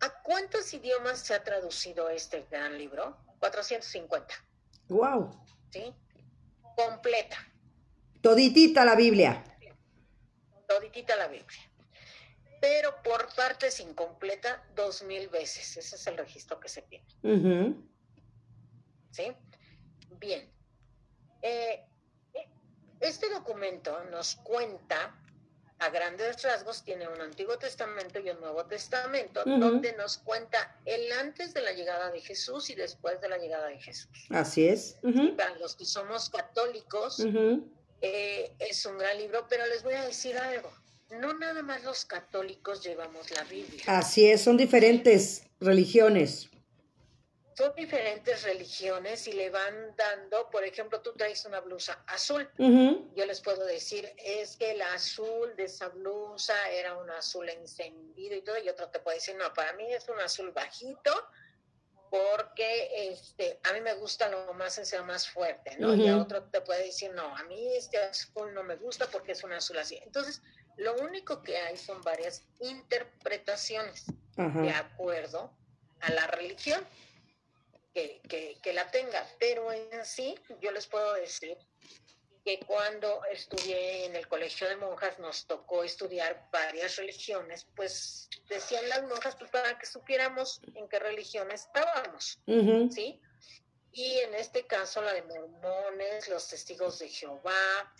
¿A cuántos idiomas se ha traducido este gran libro? 450, Wow. ¿sí? Completa, Toditita la Biblia. toditita la Biblia. Pero por partes incompleta, dos mil veces. Ese es el registro que se tiene. ¿sí? Bien. Eh, este documento nos cuenta, a grandes rasgos, tiene un Antiguo Testamento y un Nuevo Testamento, donde nos cuenta el antes de la llegada de Jesús y después de la llegada de Jesús. Así es. Para los que somos católicos, eh, es un gran libro, pero les voy a decir algo. No nada más los católicos llevamos la Biblia. Así es, son diferentes religiones. Son diferentes religiones y le van dando, por ejemplo, tú traes una blusa azul. Yo les puedo decir, es que el azul de esa blusa era un azul encendido y todo, y otro te puede decir, no, para mí es un azul bajito, porque este, a mí me gusta lo más ese más fuerte, ¿no? Y a otro te puede decir, no, a mí este azul no me gusta porque es un azul así. Entonces, lo único que hay son varias interpretaciones de acuerdo a la religión que, que, que la tenga. Pero en sí, yo les puedo decir que cuando estudié en el colegio de monjas nos tocó estudiar varias religiones, pues decían las monjas pues, para que supiéramos en qué religión estábamos. ¿sí? Y en este caso la de mormones, los testigos de Jehová,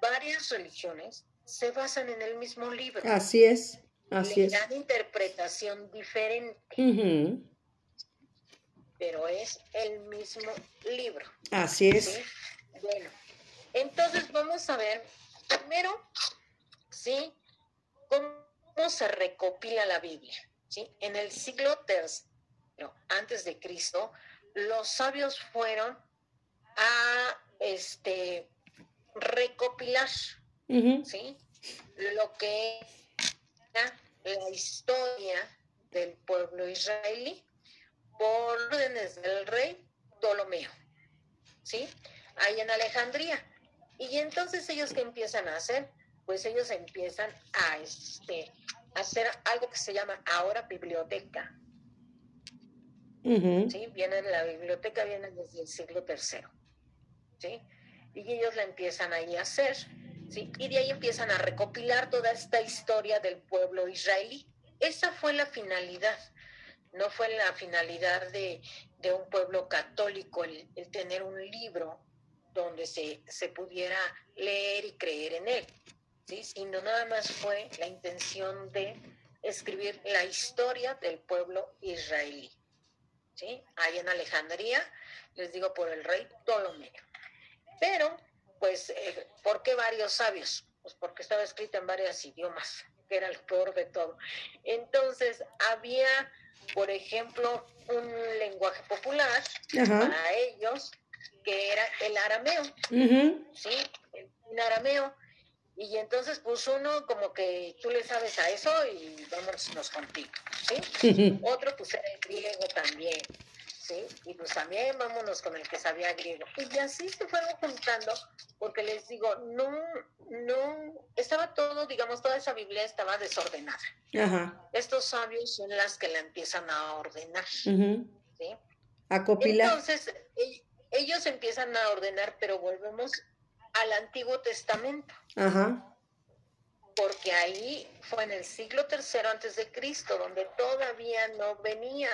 varias religiones se basan en el mismo libro. Así es. Así Le es. dan interpretación diferente, pero es el mismo libro. Así es. ¿sí? Bueno, entonces vamos a ver primero, ¿sí? ¿Cómo se recopila la Biblia? ¿sí? En el siglo III antes de Cristo, los sabios fueron a este, recopilar. ¿sí? lo que era la historia del pueblo israelí por órdenes del rey Ptolomeo, ¿sí? Ahí en Alejandría. Y entonces ellos qué empiezan a hacer? Pues ellos empiezan a este, a hacer algo que se llama ahora biblioteca, Ujú. ¿sí? Viene de la biblioteca, viene desde el siglo III, ¿sí? Y ellos la empiezan ahí a hacer, ¿sí? Y de ahí empiezan a recopilar toda esta historia del pueblo israelí. Esa fue la finalidad, no fue la finalidad de, de un pueblo católico el, el tener un libro donde se, se pudiera leer y creer en él, ¿sí? Sino nada más fue la intención de escribir la historia del pueblo israelí. ¿sí? Ahí en Alejandría, les digo por el rey Ptolomeo. Pero, pues, eh, ¿por qué varios sabios? Pues porque estaba escrita en varios idiomas, que era lo peor de todo. Entonces, había, por ejemplo, un lenguaje popular Ajá. para ellos, que era el arameo, Ujú. ¿sí? El, el arameo. Y entonces pues uno como que tú le sabes a eso y vámonos contigo, ¿sí? Otro pues era el griego también, ¿sí? Y pues también vámonos con el que sabía griego. Y así se fueron juntando porque les digo, no, no, estaba todo, digamos, toda esa Biblia estaba desordenada. Ajá. Estos sabios son las que la empiezan a ordenar, ¿sí? A copilar. Entonces, e, ellos empiezan a ordenar, pero volvemos al Antiguo Testamento. Ajá. Porque ahí fue en el siglo tercero antes de Cristo, donde todavía no venía.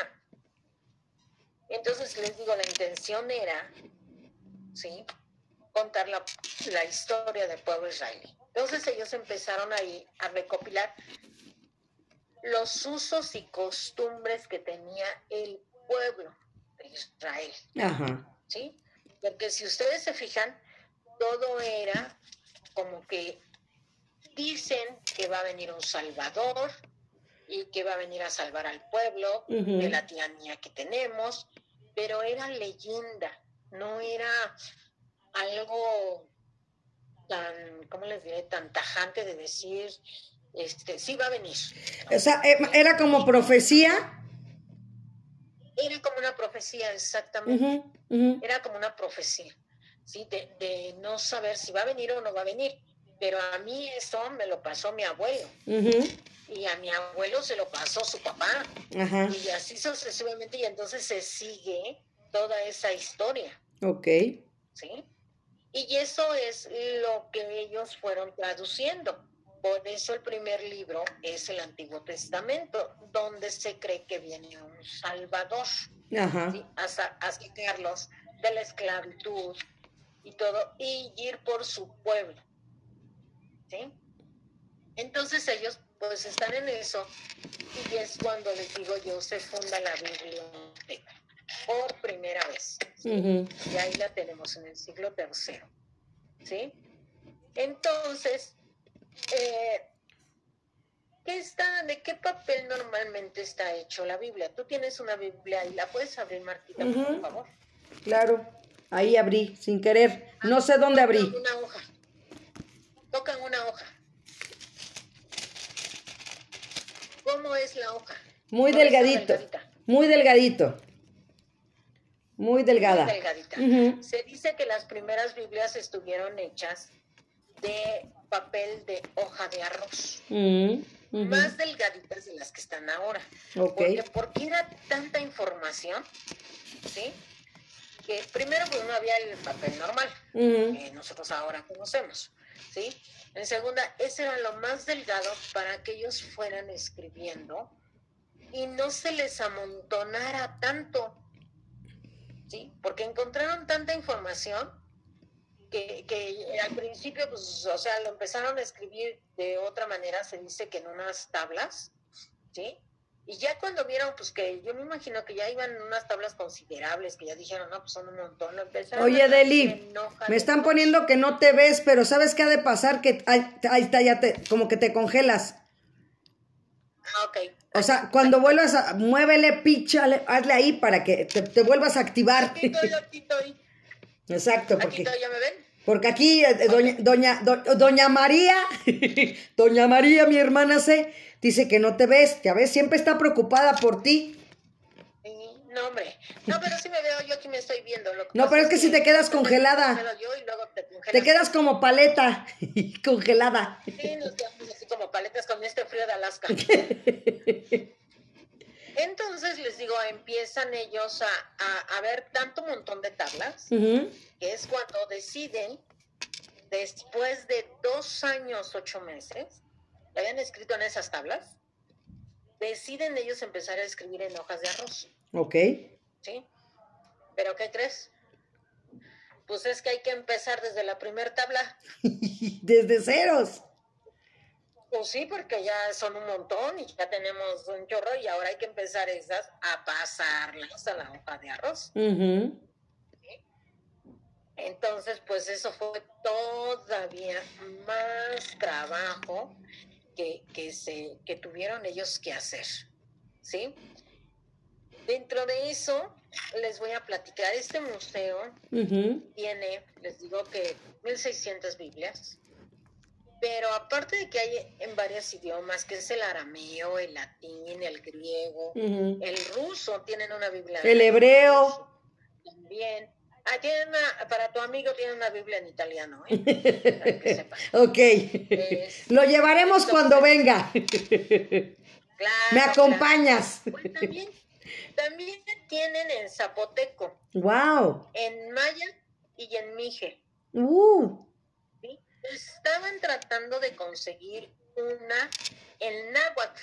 Entonces les digo, la intención era, ¿sí? Contar la, la historia del pueblo israelí. Entonces ellos empezaron ahí a recopilar los usos y costumbres que tenía el pueblo de Israel. Ajá. ¿Sí? Porque si ustedes se fijan, todo era como que dicen que va a venir un Salvador y que va a venir a salvar al pueblo de la tiranía que tenemos, pero era leyenda, no era algo tan, ¿cómo les diré?, tan tajante de decir, este, sí va a venir. O sea, eh, era como profecía. Era como una profecía, exactamente. Era como una profecía. ¿sí? De, no saber si va a venir o no va a venir. Pero a mí eso me lo pasó mi abuelo. Y a mi abuelo se lo pasó su papá. Y así sucesivamente. Y entonces se sigue toda esa historia. Ok. ¿Sí? Y eso es lo que ellos fueron traduciendo. Por eso el primer libro es el Antiguo Testamento, donde se cree que viene un Salvador Ajá. A, a sacarlos de la esclavitud, y todo, y ir por su pueblo. ¿Sí? Entonces ellos pues están en eso y es cuando les digo yo, se funda la biblioteca por primera vez. Y ahí la tenemos en el siglo tercero. ¿Sí? Entonces, eh, ¿qué está, ¿de qué papel normalmente está hecho la Biblia? Tú tienes una Biblia y la puedes abrir, Martita, por favor. Claro. Ahí abrí, sin querer. No sé dónde abrí. Una hoja. Tocan una hoja. ¿Cómo es la hoja? Muy delgadito. Muy delgadito. Muy delgada. Muy delgadita. Se dice que las primeras Biblias estuvieron hechas de papel de hoja de arroz. Mm, Más delgaditas de las que están ahora. Okay. Porque, qué era tanta información, ¿sí? primero pues no había el papel normal, que nosotros ahora conocemos, ¿sí? En segunda, ese era lo más delgado para que ellos fueran escribiendo y no se les amontonara tanto, ¿sí? Porque encontraron tanta información que, que, al principio, pues, o sea, lo empezaron a escribir de otra manera, se dice que en unas tablas, ¿sí? Y ya cuando vieron, pues que yo me imagino que ya iban unas tablas considerables, que ya dijeron, no, pues son un montón. Oye, Deli, me están poniendo que no te ves, pero ¿sabes qué ha de pasar? Que ahí, está, ya te, como que te congelas. Ah, ok. O sea, cuando vuelvas a, muévele, píchale, hazle ahí para que te, vuelvas a activar. Aquí estoy, aquí estoy. Exacto, porque... Aquí ¿ya me ven? Porque aquí, eh, doña, doña, doña María, (laughs) doña María, mi hermana C dice que no te ves, ya ves, siempre está preocupada por ti. No, hombre. No, pero sí me veo, yo aquí me estoy viendo. no, pero es que, si te quedas congelada. te, quedas como paleta, (laughs) congelada. Sí, nos quedamos así como paletas con este frío de Alaska. (laughs) Entonces les digo, empiezan ellos a, a, ver tanto montón de tablas, que es cuando deciden, después de dos años, ocho meses, habían escrito en esas tablas, deciden ellos empezar a escribir en hojas de arroz. Ok. ¿Sí? ¿Pero qué crees? Pues es que hay que empezar desde la primera tabla. (laughs) desde ceros. Pues sí, porque ya son un montón y ya tenemos un chorro y ahora hay que empezar esas a pasarlas a la hoja de arroz. Entonces, pues eso fue todavía más trabajo que, se, que tuvieron ellos que hacer. ¿Sí? Dentro de eso, les voy a platicar, este museo tiene, les digo que 1600 Biblias, Pero aparte de que hay en varios idiomas, que es el arameo, el latín, el griego, el ruso, tienen una Biblia. El hebreo. También. Ah, tienen una, para tu amigo tienen una Biblia en italiano, ¿eh? Que sepas. (laughs) Ok. Es- Lo llevaremos cuando venga. Claro, Me claro. acompañas. Pues también, también tienen en zapoteco, Wow. en maya y en mije. Uh. Estaban tratando de conseguir una en náhuatl.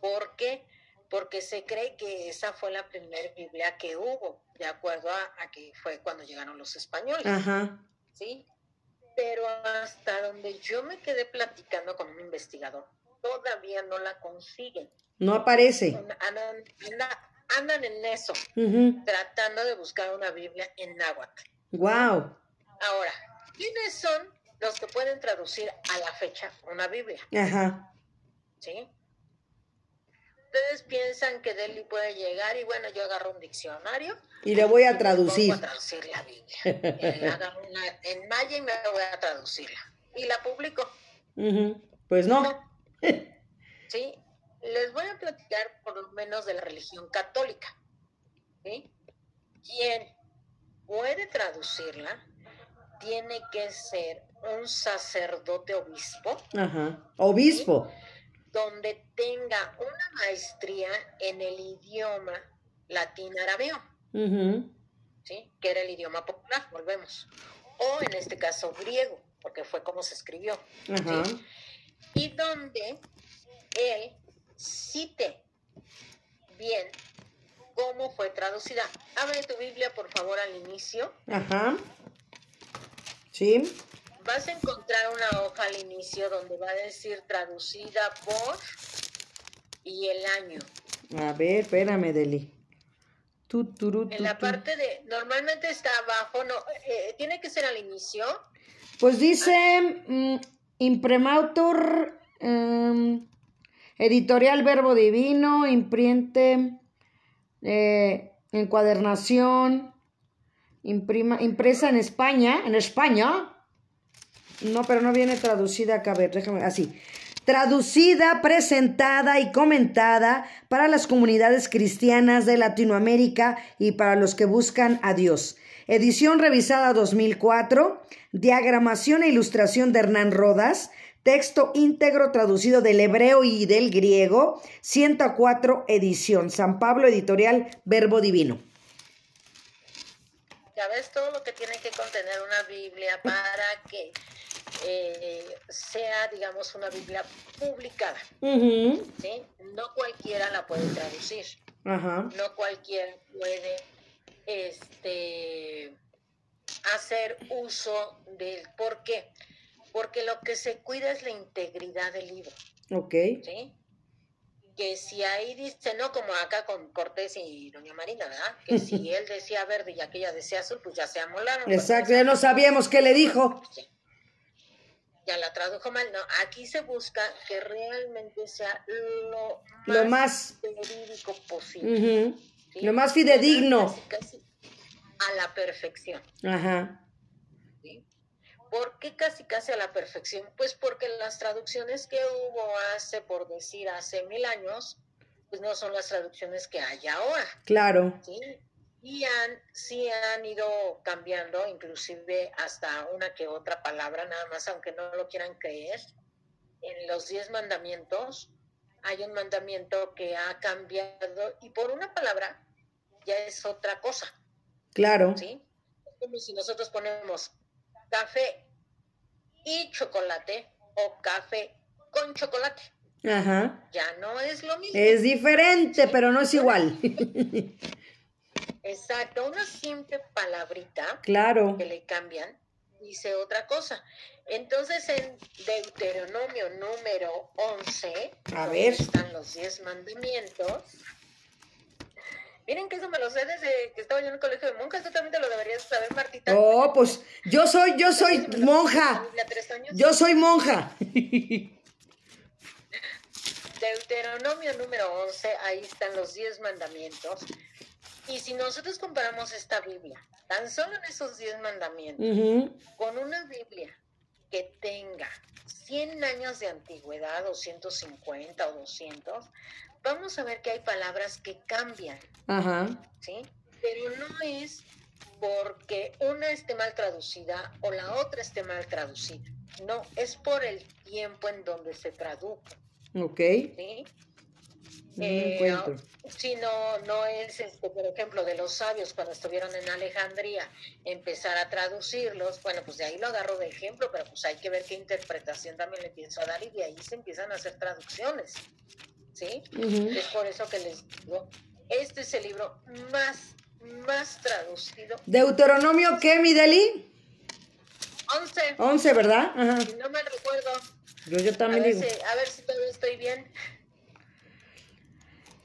¿Por qué? Porque se cree que esa fue la primera Biblia que hubo, de acuerdo a, a que fue cuando llegaron los españoles, Ajá. ¿sí? Pero hasta donde yo me quedé platicando con un investigador, todavía no la consiguen. No aparece. Andan, anda- andan en eso, tratando de buscar una Biblia en náhuatl. Wow. Ahora, ¿quiénes son los que pueden traducir a la fecha una Biblia? Ajá. ¿Sí? Ustedes piensan que Deli puede llegar y bueno, yo agarro un diccionario Y le voy a traducir. pongo a traducir la Biblia. Agarro una en maya y me voy a traducirla. Y la publico. Ujú. Pues no. No. (laughs) ¿Sí? Les voy a platicar por lo menos de la religión católica. ¿Sí? Quien puede traducirla tiene que ser un sacerdote obispo Ajá. Obispo. donde tenga una maestría en el idioma latín arameo, Ujú. ¿sí? que era el idioma popular, volvemos. O en este caso griego, porque fue como se escribió. Ajá. ¿sí? Y donde él cite bien cómo fue traducida. Abre tu Biblia, por favor, al inicio. Ajá. Sí. Vas a encontrar una hoja al inicio donde va a decir traducida por y el año. A ver, espérame, Deli. Tu, En la parte de, normalmente está abajo, no, eh, tiene que ser al inicio. Pues dice mm, Impremautor, em, Editorial Verbo Divino, impriente, eh, encuadernación, imprima, impresa en España, en España. No, pero no viene traducida acá, a ver, déjame, así. Traducida, presentada y comentada para las comunidades cristianas de Latinoamérica y para los que buscan a Dios. Edición revisada 2004, diagramación e ilustración de Hernán Rodas, texto íntegro traducido del hebreo y del griego, 104 edición, San Pablo Editorial Verbo Divino. Ya ves todo lo que tiene que contener una Biblia para que eh, sea, digamos, una Biblia publicada. No cualquiera la puede traducir. No cualquiera puede este hacer uso del ¿por qué? Porque lo que se cuida es la integridad del libro, ok. ¿sí? Que si ahí dice, no como acá con Cortés y Doña Marina, ¿verdad? Que si (laughs) él decía verde y aquella decía azul, pues ya se amolaron. Exacto, ya no sabíamos qué le dijo. Sí. Ya la tradujo mal, no. Aquí se busca que realmente sea lo más, Lo más, verídico posible. lo más fidedigno. Casi, casi a la perfección. Ajá, ¿sí? ¿Por qué casi casi a la perfección? Pues porque las traducciones que hubo hace, por decir, hace mil años, pues no son las traducciones que hay ahora. claro. ¿sí? Y han, sí han ido cambiando, inclusive hasta una que otra palabra, nada más, aunque no lo quieran creer. En los diez mandamientos hay un mandamiento que ha cambiado y por una palabra ya es otra cosa, Claro. ¿sí? Es como si nosotros ponemos café y chocolate o café con chocolate. Ajá. Ya no es lo mismo. Es diferente, pero no es igual. (laughs) Exacto, una simple palabrita Claro. que le cambian, dice otra cosa. Entonces en Deuteronomio número 11, A ver. están los 10 mandamientos. Miren que eso me lo sé desde que estaba yo en el colegio de monjas, tú también te lo deberías saber, Martita. Oh, pues yo soy, yo soy ¿Sí me lo sé monja. Yo soy monja. Deuteronomio número 11, ahí están los 10 mandamientos. Y si nosotros comparamos esta Biblia, tan solo en esos 10 mandamientos, con una Biblia que tenga 100 años de antigüedad, o 150 o 200, vamos a ver que hay palabras que cambian. Ajá. ¿Sí? Pero no es porque una esté mal traducida o la otra esté mal traducida. No, es por el tiempo en donde se tradujo. Ok. ¿sí? No Eh, encuentro. Sí, no, no es, este, por ejemplo, de los sabios cuando estuvieron en Alejandría, empezar a traducirlos, bueno, pues de ahí lo agarro de ejemplo, pero pues hay que ver qué interpretación también le a dar y de ahí se empiezan a hacer traducciones, ¿sí? Es por eso que les digo, este es el libro más, más traducido. Deuteronomio, ¿qué, mi Deli? 11, 11, ¿verdad? Ajá. no me recuerdo, Yo, yo a también ver, digo. si, a ver si todavía estoy bien.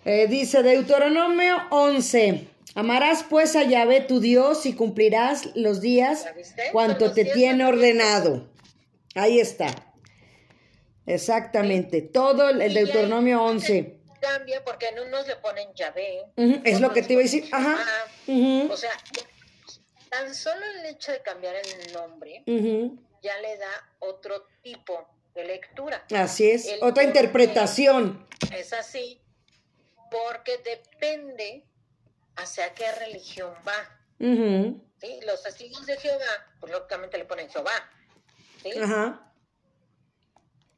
Eh, dice Deuteronomio 11. Amarás pues a Yahvé tu Dios y cumplirás los días cuanto te tiene ordenado. Ahí está. Exactamente. Todo el, Deuteronomio 11. Cambia porque en unos le ponen Yahvé. Ujú, Es lo que te iba a decir. Ajá. O sea, tan solo el hecho de cambiar el nombre ya le da otro tipo de lectura. Así es. El Otra interpretación. Es así porque depende hacia qué religión va. ¿sí? Los testigos de Jehová, pues lógicamente le ponen Jehová. ¿sí? Ajá.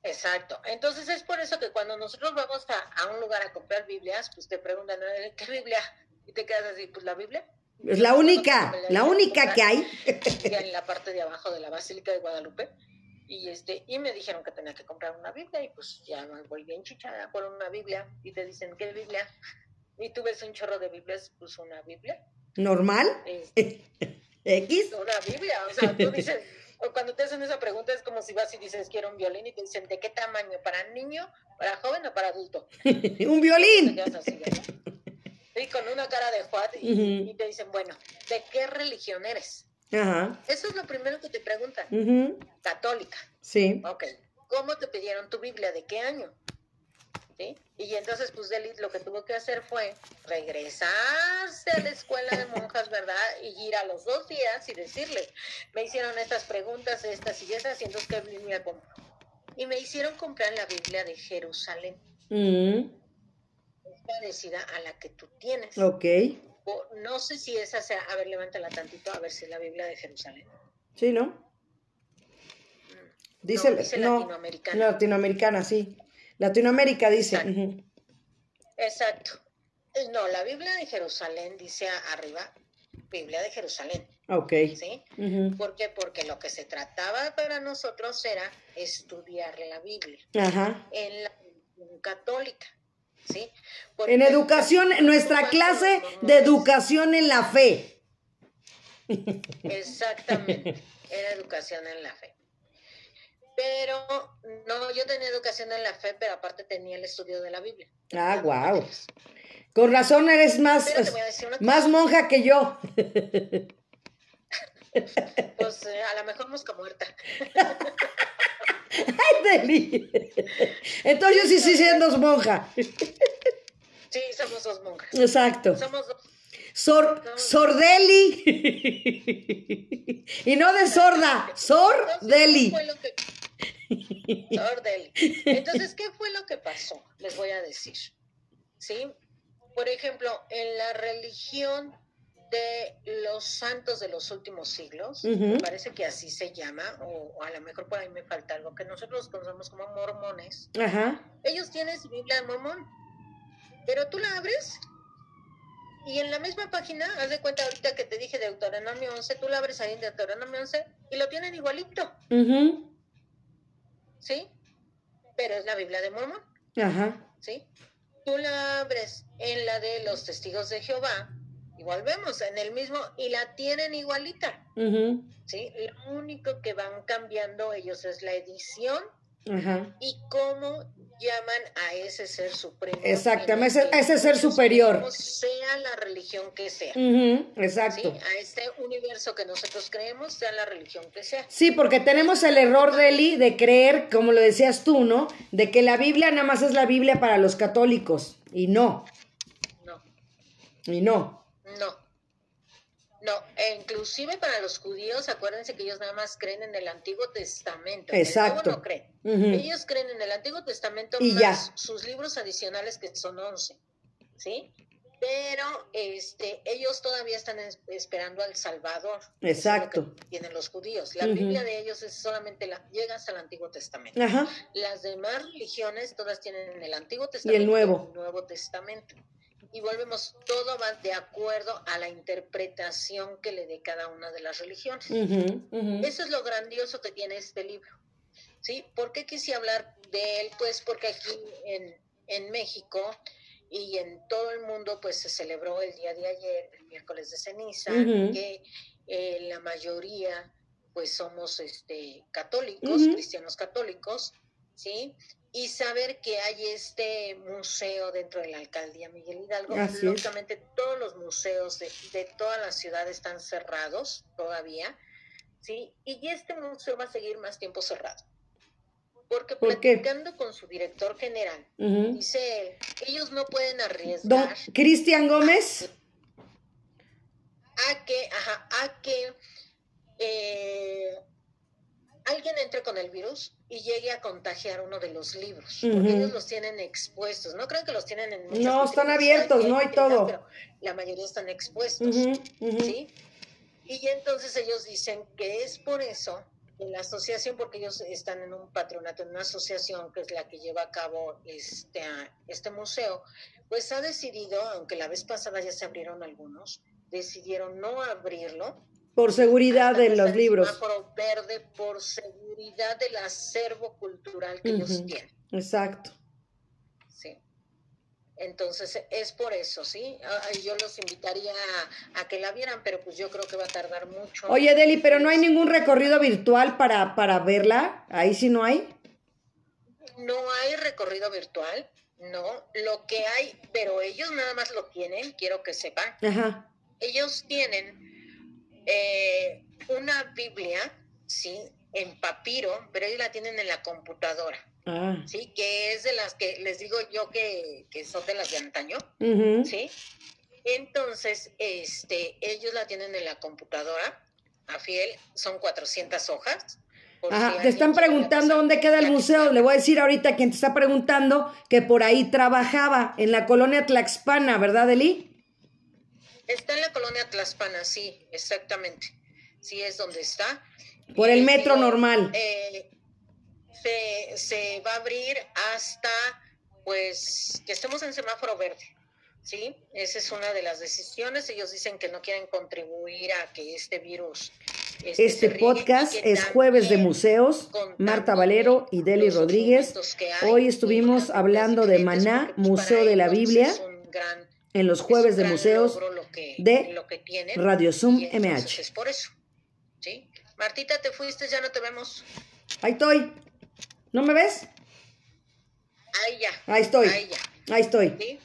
Exacto. Entonces es por eso que cuando nosotros vamos a, a un lugar a comprar Biblias, pues te preguntan, "Eh, ¿qué Biblia? Y te quedas así, pues la Biblia. Es la única, la única que hay. En la parte de abajo de la Basílica de Guadalupe. Y este, y me dijeron que tenía que comprar una Biblia, y pues ya me voy bien chichada por una Biblia, y te dicen, ¿qué Biblia? Y tú ves un chorro de Biblias, pues una Biblia. Normal. Este, (laughs) X. una Biblia. O sea, tú dices, o cuando te hacen esa pregunta es como si vas y dices, quiero un violín, y te dicen, ¿de qué tamaño? ¿Para niño, para joven o para adulto? (laughs) Un violín. Y con una cara de Juan, y te dicen, bueno, ¿de qué religión eres? Ajá. Eso es lo primero que te preguntan. Católica. Sí. Ok. ¿Cómo te pidieron tu Biblia? ¿De qué año? ¿Sí? Y entonces, pues, Delis lo que tuvo que hacer fue regresarse a la escuela de monjas, ¿verdad? Y ir a los dos días y decirle, me hicieron estas preguntas, estas y estas, y entonces, ¿qué Biblia compro? Y me hicieron comprar la Biblia de Jerusalén. Mm, Es parecida a la que tú tienes. ok. O no sé si esa sea, a ver, levántala tantito, a ver si es la Biblia de Jerusalén. Sí, ¿no? Dice, No, dice no, latinoamericana. latinoamericana, sí. Latinoamérica dice. Exacto. Eh, No, la Biblia de Jerusalén dice arriba, Biblia de Jerusalén, Ok. ¿sí? ¿Por qué? Porque lo que se trataba para nosotros era estudiar la Biblia Ajá. en la católica, ¿sí? En educación, en nuestra clase de educación en la fe. Exactamente, era educación en la fe. Pero no, yo tenía educación en la fe, pero aparte tenía el estudio de la Biblia. Ah, materias. Con razón eres más, más monja que yo. (laughs) Pues eh, a lo mejor mosca muerta. (laughs) (laughs) Ay, Deli. Entonces yo sí sí siendo monja. Sí, somos dos monjas. Exacto. Somos dos. Sor, sordeli. y no de sorda, Entonces, ¿qué sordeli. Sordeli. Entonces, ¿qué fue lo que pasó? Les voy a decir. ¿Sí? Por ejemplo, en la religión de los santos de los últimos siglos, me parece que así se llama, o, o a lo mejor por ahí me falta algo, que nosotros conocemos como mormones, Ajá. ellos tienen su Biblia de mormón, pero tú la abres y en la misma página, haz de cuenta ahorita que te dije de Deuteronomio 11, tú la abres ahí en Deuteronomio 11 y lo tienen igualito, ¿sí? Pero es la Biblia de mormón, Ajá. ¿sí? Tú la abres en la de los testigos de Jehová y volvemos en el mismo y la tienen igualita, ¿sí? Lo único que van cambiando ellos es la edición y cómo llaman a ese ser supremo. Exactamente, ese- ese ser superior. Sea la religión que sea. ujú, ¿sí? Exacto. A este universo que nosotros creemos, sea la religión que sea. Sí, porque tenemos el error, Deli, de creer, como lo decías tú, ¿no? De que la Biblia nada más es la Biblia para los católicos. Y no, No, y no. No. No, E inclusive para los judíos, acuérdense que ellos nada más creen en el Antiguo Testamento. Exacto. no creen. Ellos creen en el Antiguo Testamento y más sus libros adicionales que son 11. ¿Sí? pero este, ellos todavía están esperando al Salvador. Exacto. tienen los judíos. La Biblia de ellos es solamente la, llega hasta el Antiguo Testamento. Las demás religiones todas tienen el Antiguo Testamento y el Nuevo, el Nuevo Testamento. Y volvemos, todo va de acuerdo a la interpretación que le dé cada una de las religiones. Eso es lo grandioso que tiene este libro. ¿Sí? ¿Por qué quise hablar de él? Pues porque aquí en, en México y en todo el mundo pues se celebró el día de ayer, el miércoles de ceniza, que eh, la mayoría pues somos este católicos, cristianos católicos, ¿sí? Y saber que hay este museo dentro de la alcaldía Miguel Hidalgo, lógicamente todos los museos de, de toda la ciudad están cerrados todavía, ¿sí? Y este museo va a seguir más tiempo cerrado. Porque platicando con su director general, dice ellos no pueden arriesgar. Cristian Gómez. A, que, ajá, a que eh, alguien entre con el virus y llegue a contagiar uno de los libros, porque ellos los tienen expuestos. No creo que los tienen en No, están abiertos, no hay todo. Pero la mayoría están expuestos, ¿sí? Y entonces ellos dicen que es por eso en la asociación, porque ellos están en un patronato, en una asociación que es la que lleva a cabo este, este museo, pues ha decidido, aunque la vez pasada ya se abrieron algunos, decidieron no abrirlo. Por seguridad de los libros. verde, por seguridad del acervo cultural que ellos tienen. Exacto. Entonces es por eso, ¿sí? Yo los invitaría a, que la vieran, pero pues yo creo que va a tardar mucho. Oye, Deli, pero no hay ningún recorrido virtual para, para verla. Ahí sí no hay. No hay recorrido virtual, no. Lo que hay, pero ellos nada más lo tienen, quiero que sepan. Ajá. Ellos tienen eh, una Biblia, ¿sí? En papiro, pero ellos la tienen en la computadora. Ah. Sí, que es de las que les digo yo que, son de las de antaño, ¿sí? Entonces, este, ellos la tienen en la computadora, a fiel, son 400 hojas. Ajá, te están preguntando dónde queda el museo. Le voy a decir ahorita a quien te está preguntando que por ahí trabajaba, en la colonia Tlaxpana, ¿verdad, Eli? Está en la colonia Tlaxpana, sí, exactamente. Sí, es donde está. Por el metro normal. Eh, se, va a abrir hasta pues que estemos en semáforo verde. ¿sí? Esa es una de las decisiones. Ellos dicen que no quieren contribuir a que este virus... Este, este podcast es Jueves de Museos. Marta Valero y Deli Rodríguez. Hoy estuvimos hablando de Maná, Museo de la Biblia, en los Jueves de Museos de Radio Zoom MH. Es por eso. ¿sí? Martita, te fuiste, ya no te vemos. Ahí estoy. ¿No me ves? Ahí ya. Ahí estoy. Ahí, ya. Ahí estoy.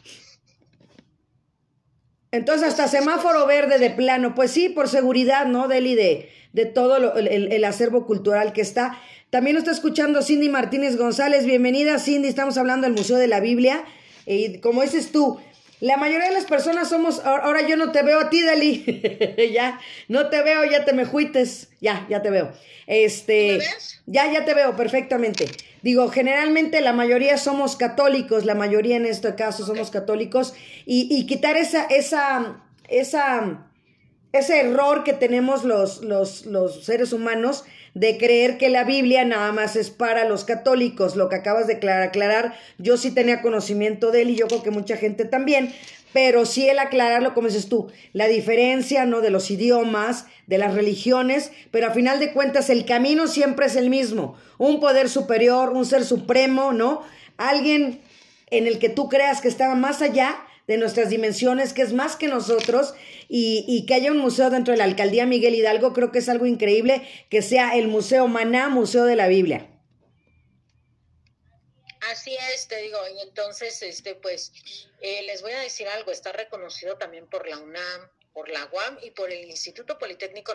Entonces, hasta semáforo verde de plano. Pues sí, por seguridad, ¿no, Deli? De, de todo el, acervo cultural que está. También nos está escuchando Cindy Martínez González. Bienvenida, Cindy. Estamos hablando del Museo de la Biblia. Y como dices tú, la mayoría de las personas somos. Ahora yo no te veo a ti, Deli. (laughs) ya, no te veo, ya te me juites. Ya, ya te veo. Este. ¿Me ves? Ya, ya te veo perfectamente. Digo, generalmente la mayoría somos católicos, la mayoría en este caso somos católicos, y, quitar esa, esa, esa, ese error que tenemos los, los, los seres humanos de creer que la Biblia nada más es para los católicos, lo que acabas de aclarar, yo sí tenía conocimiento de él y yo creo que mucha gente también, pero sí el aclararlo, como dices tú, la diferencia, ¿no? De los idiomas, de las religiones, pero a final de cuentas el camino siempre es el mismo. Un poder superior, un ser supremo, ¿no? Alguien en el que tú creas que está más allá de nuestras dimensiones, que es más que nosotros, y, y, que haya un museo dentro de la alcaldía Miguel Hidalgo, creo que es algo increíble que sea el Museo Maná, Museo de la Biblia. Así es, te digo, y entonces, este, pues, eh, les voy a decir algo, está reconocido también por la UNAM, por la UAM y por el Instituto Politécnico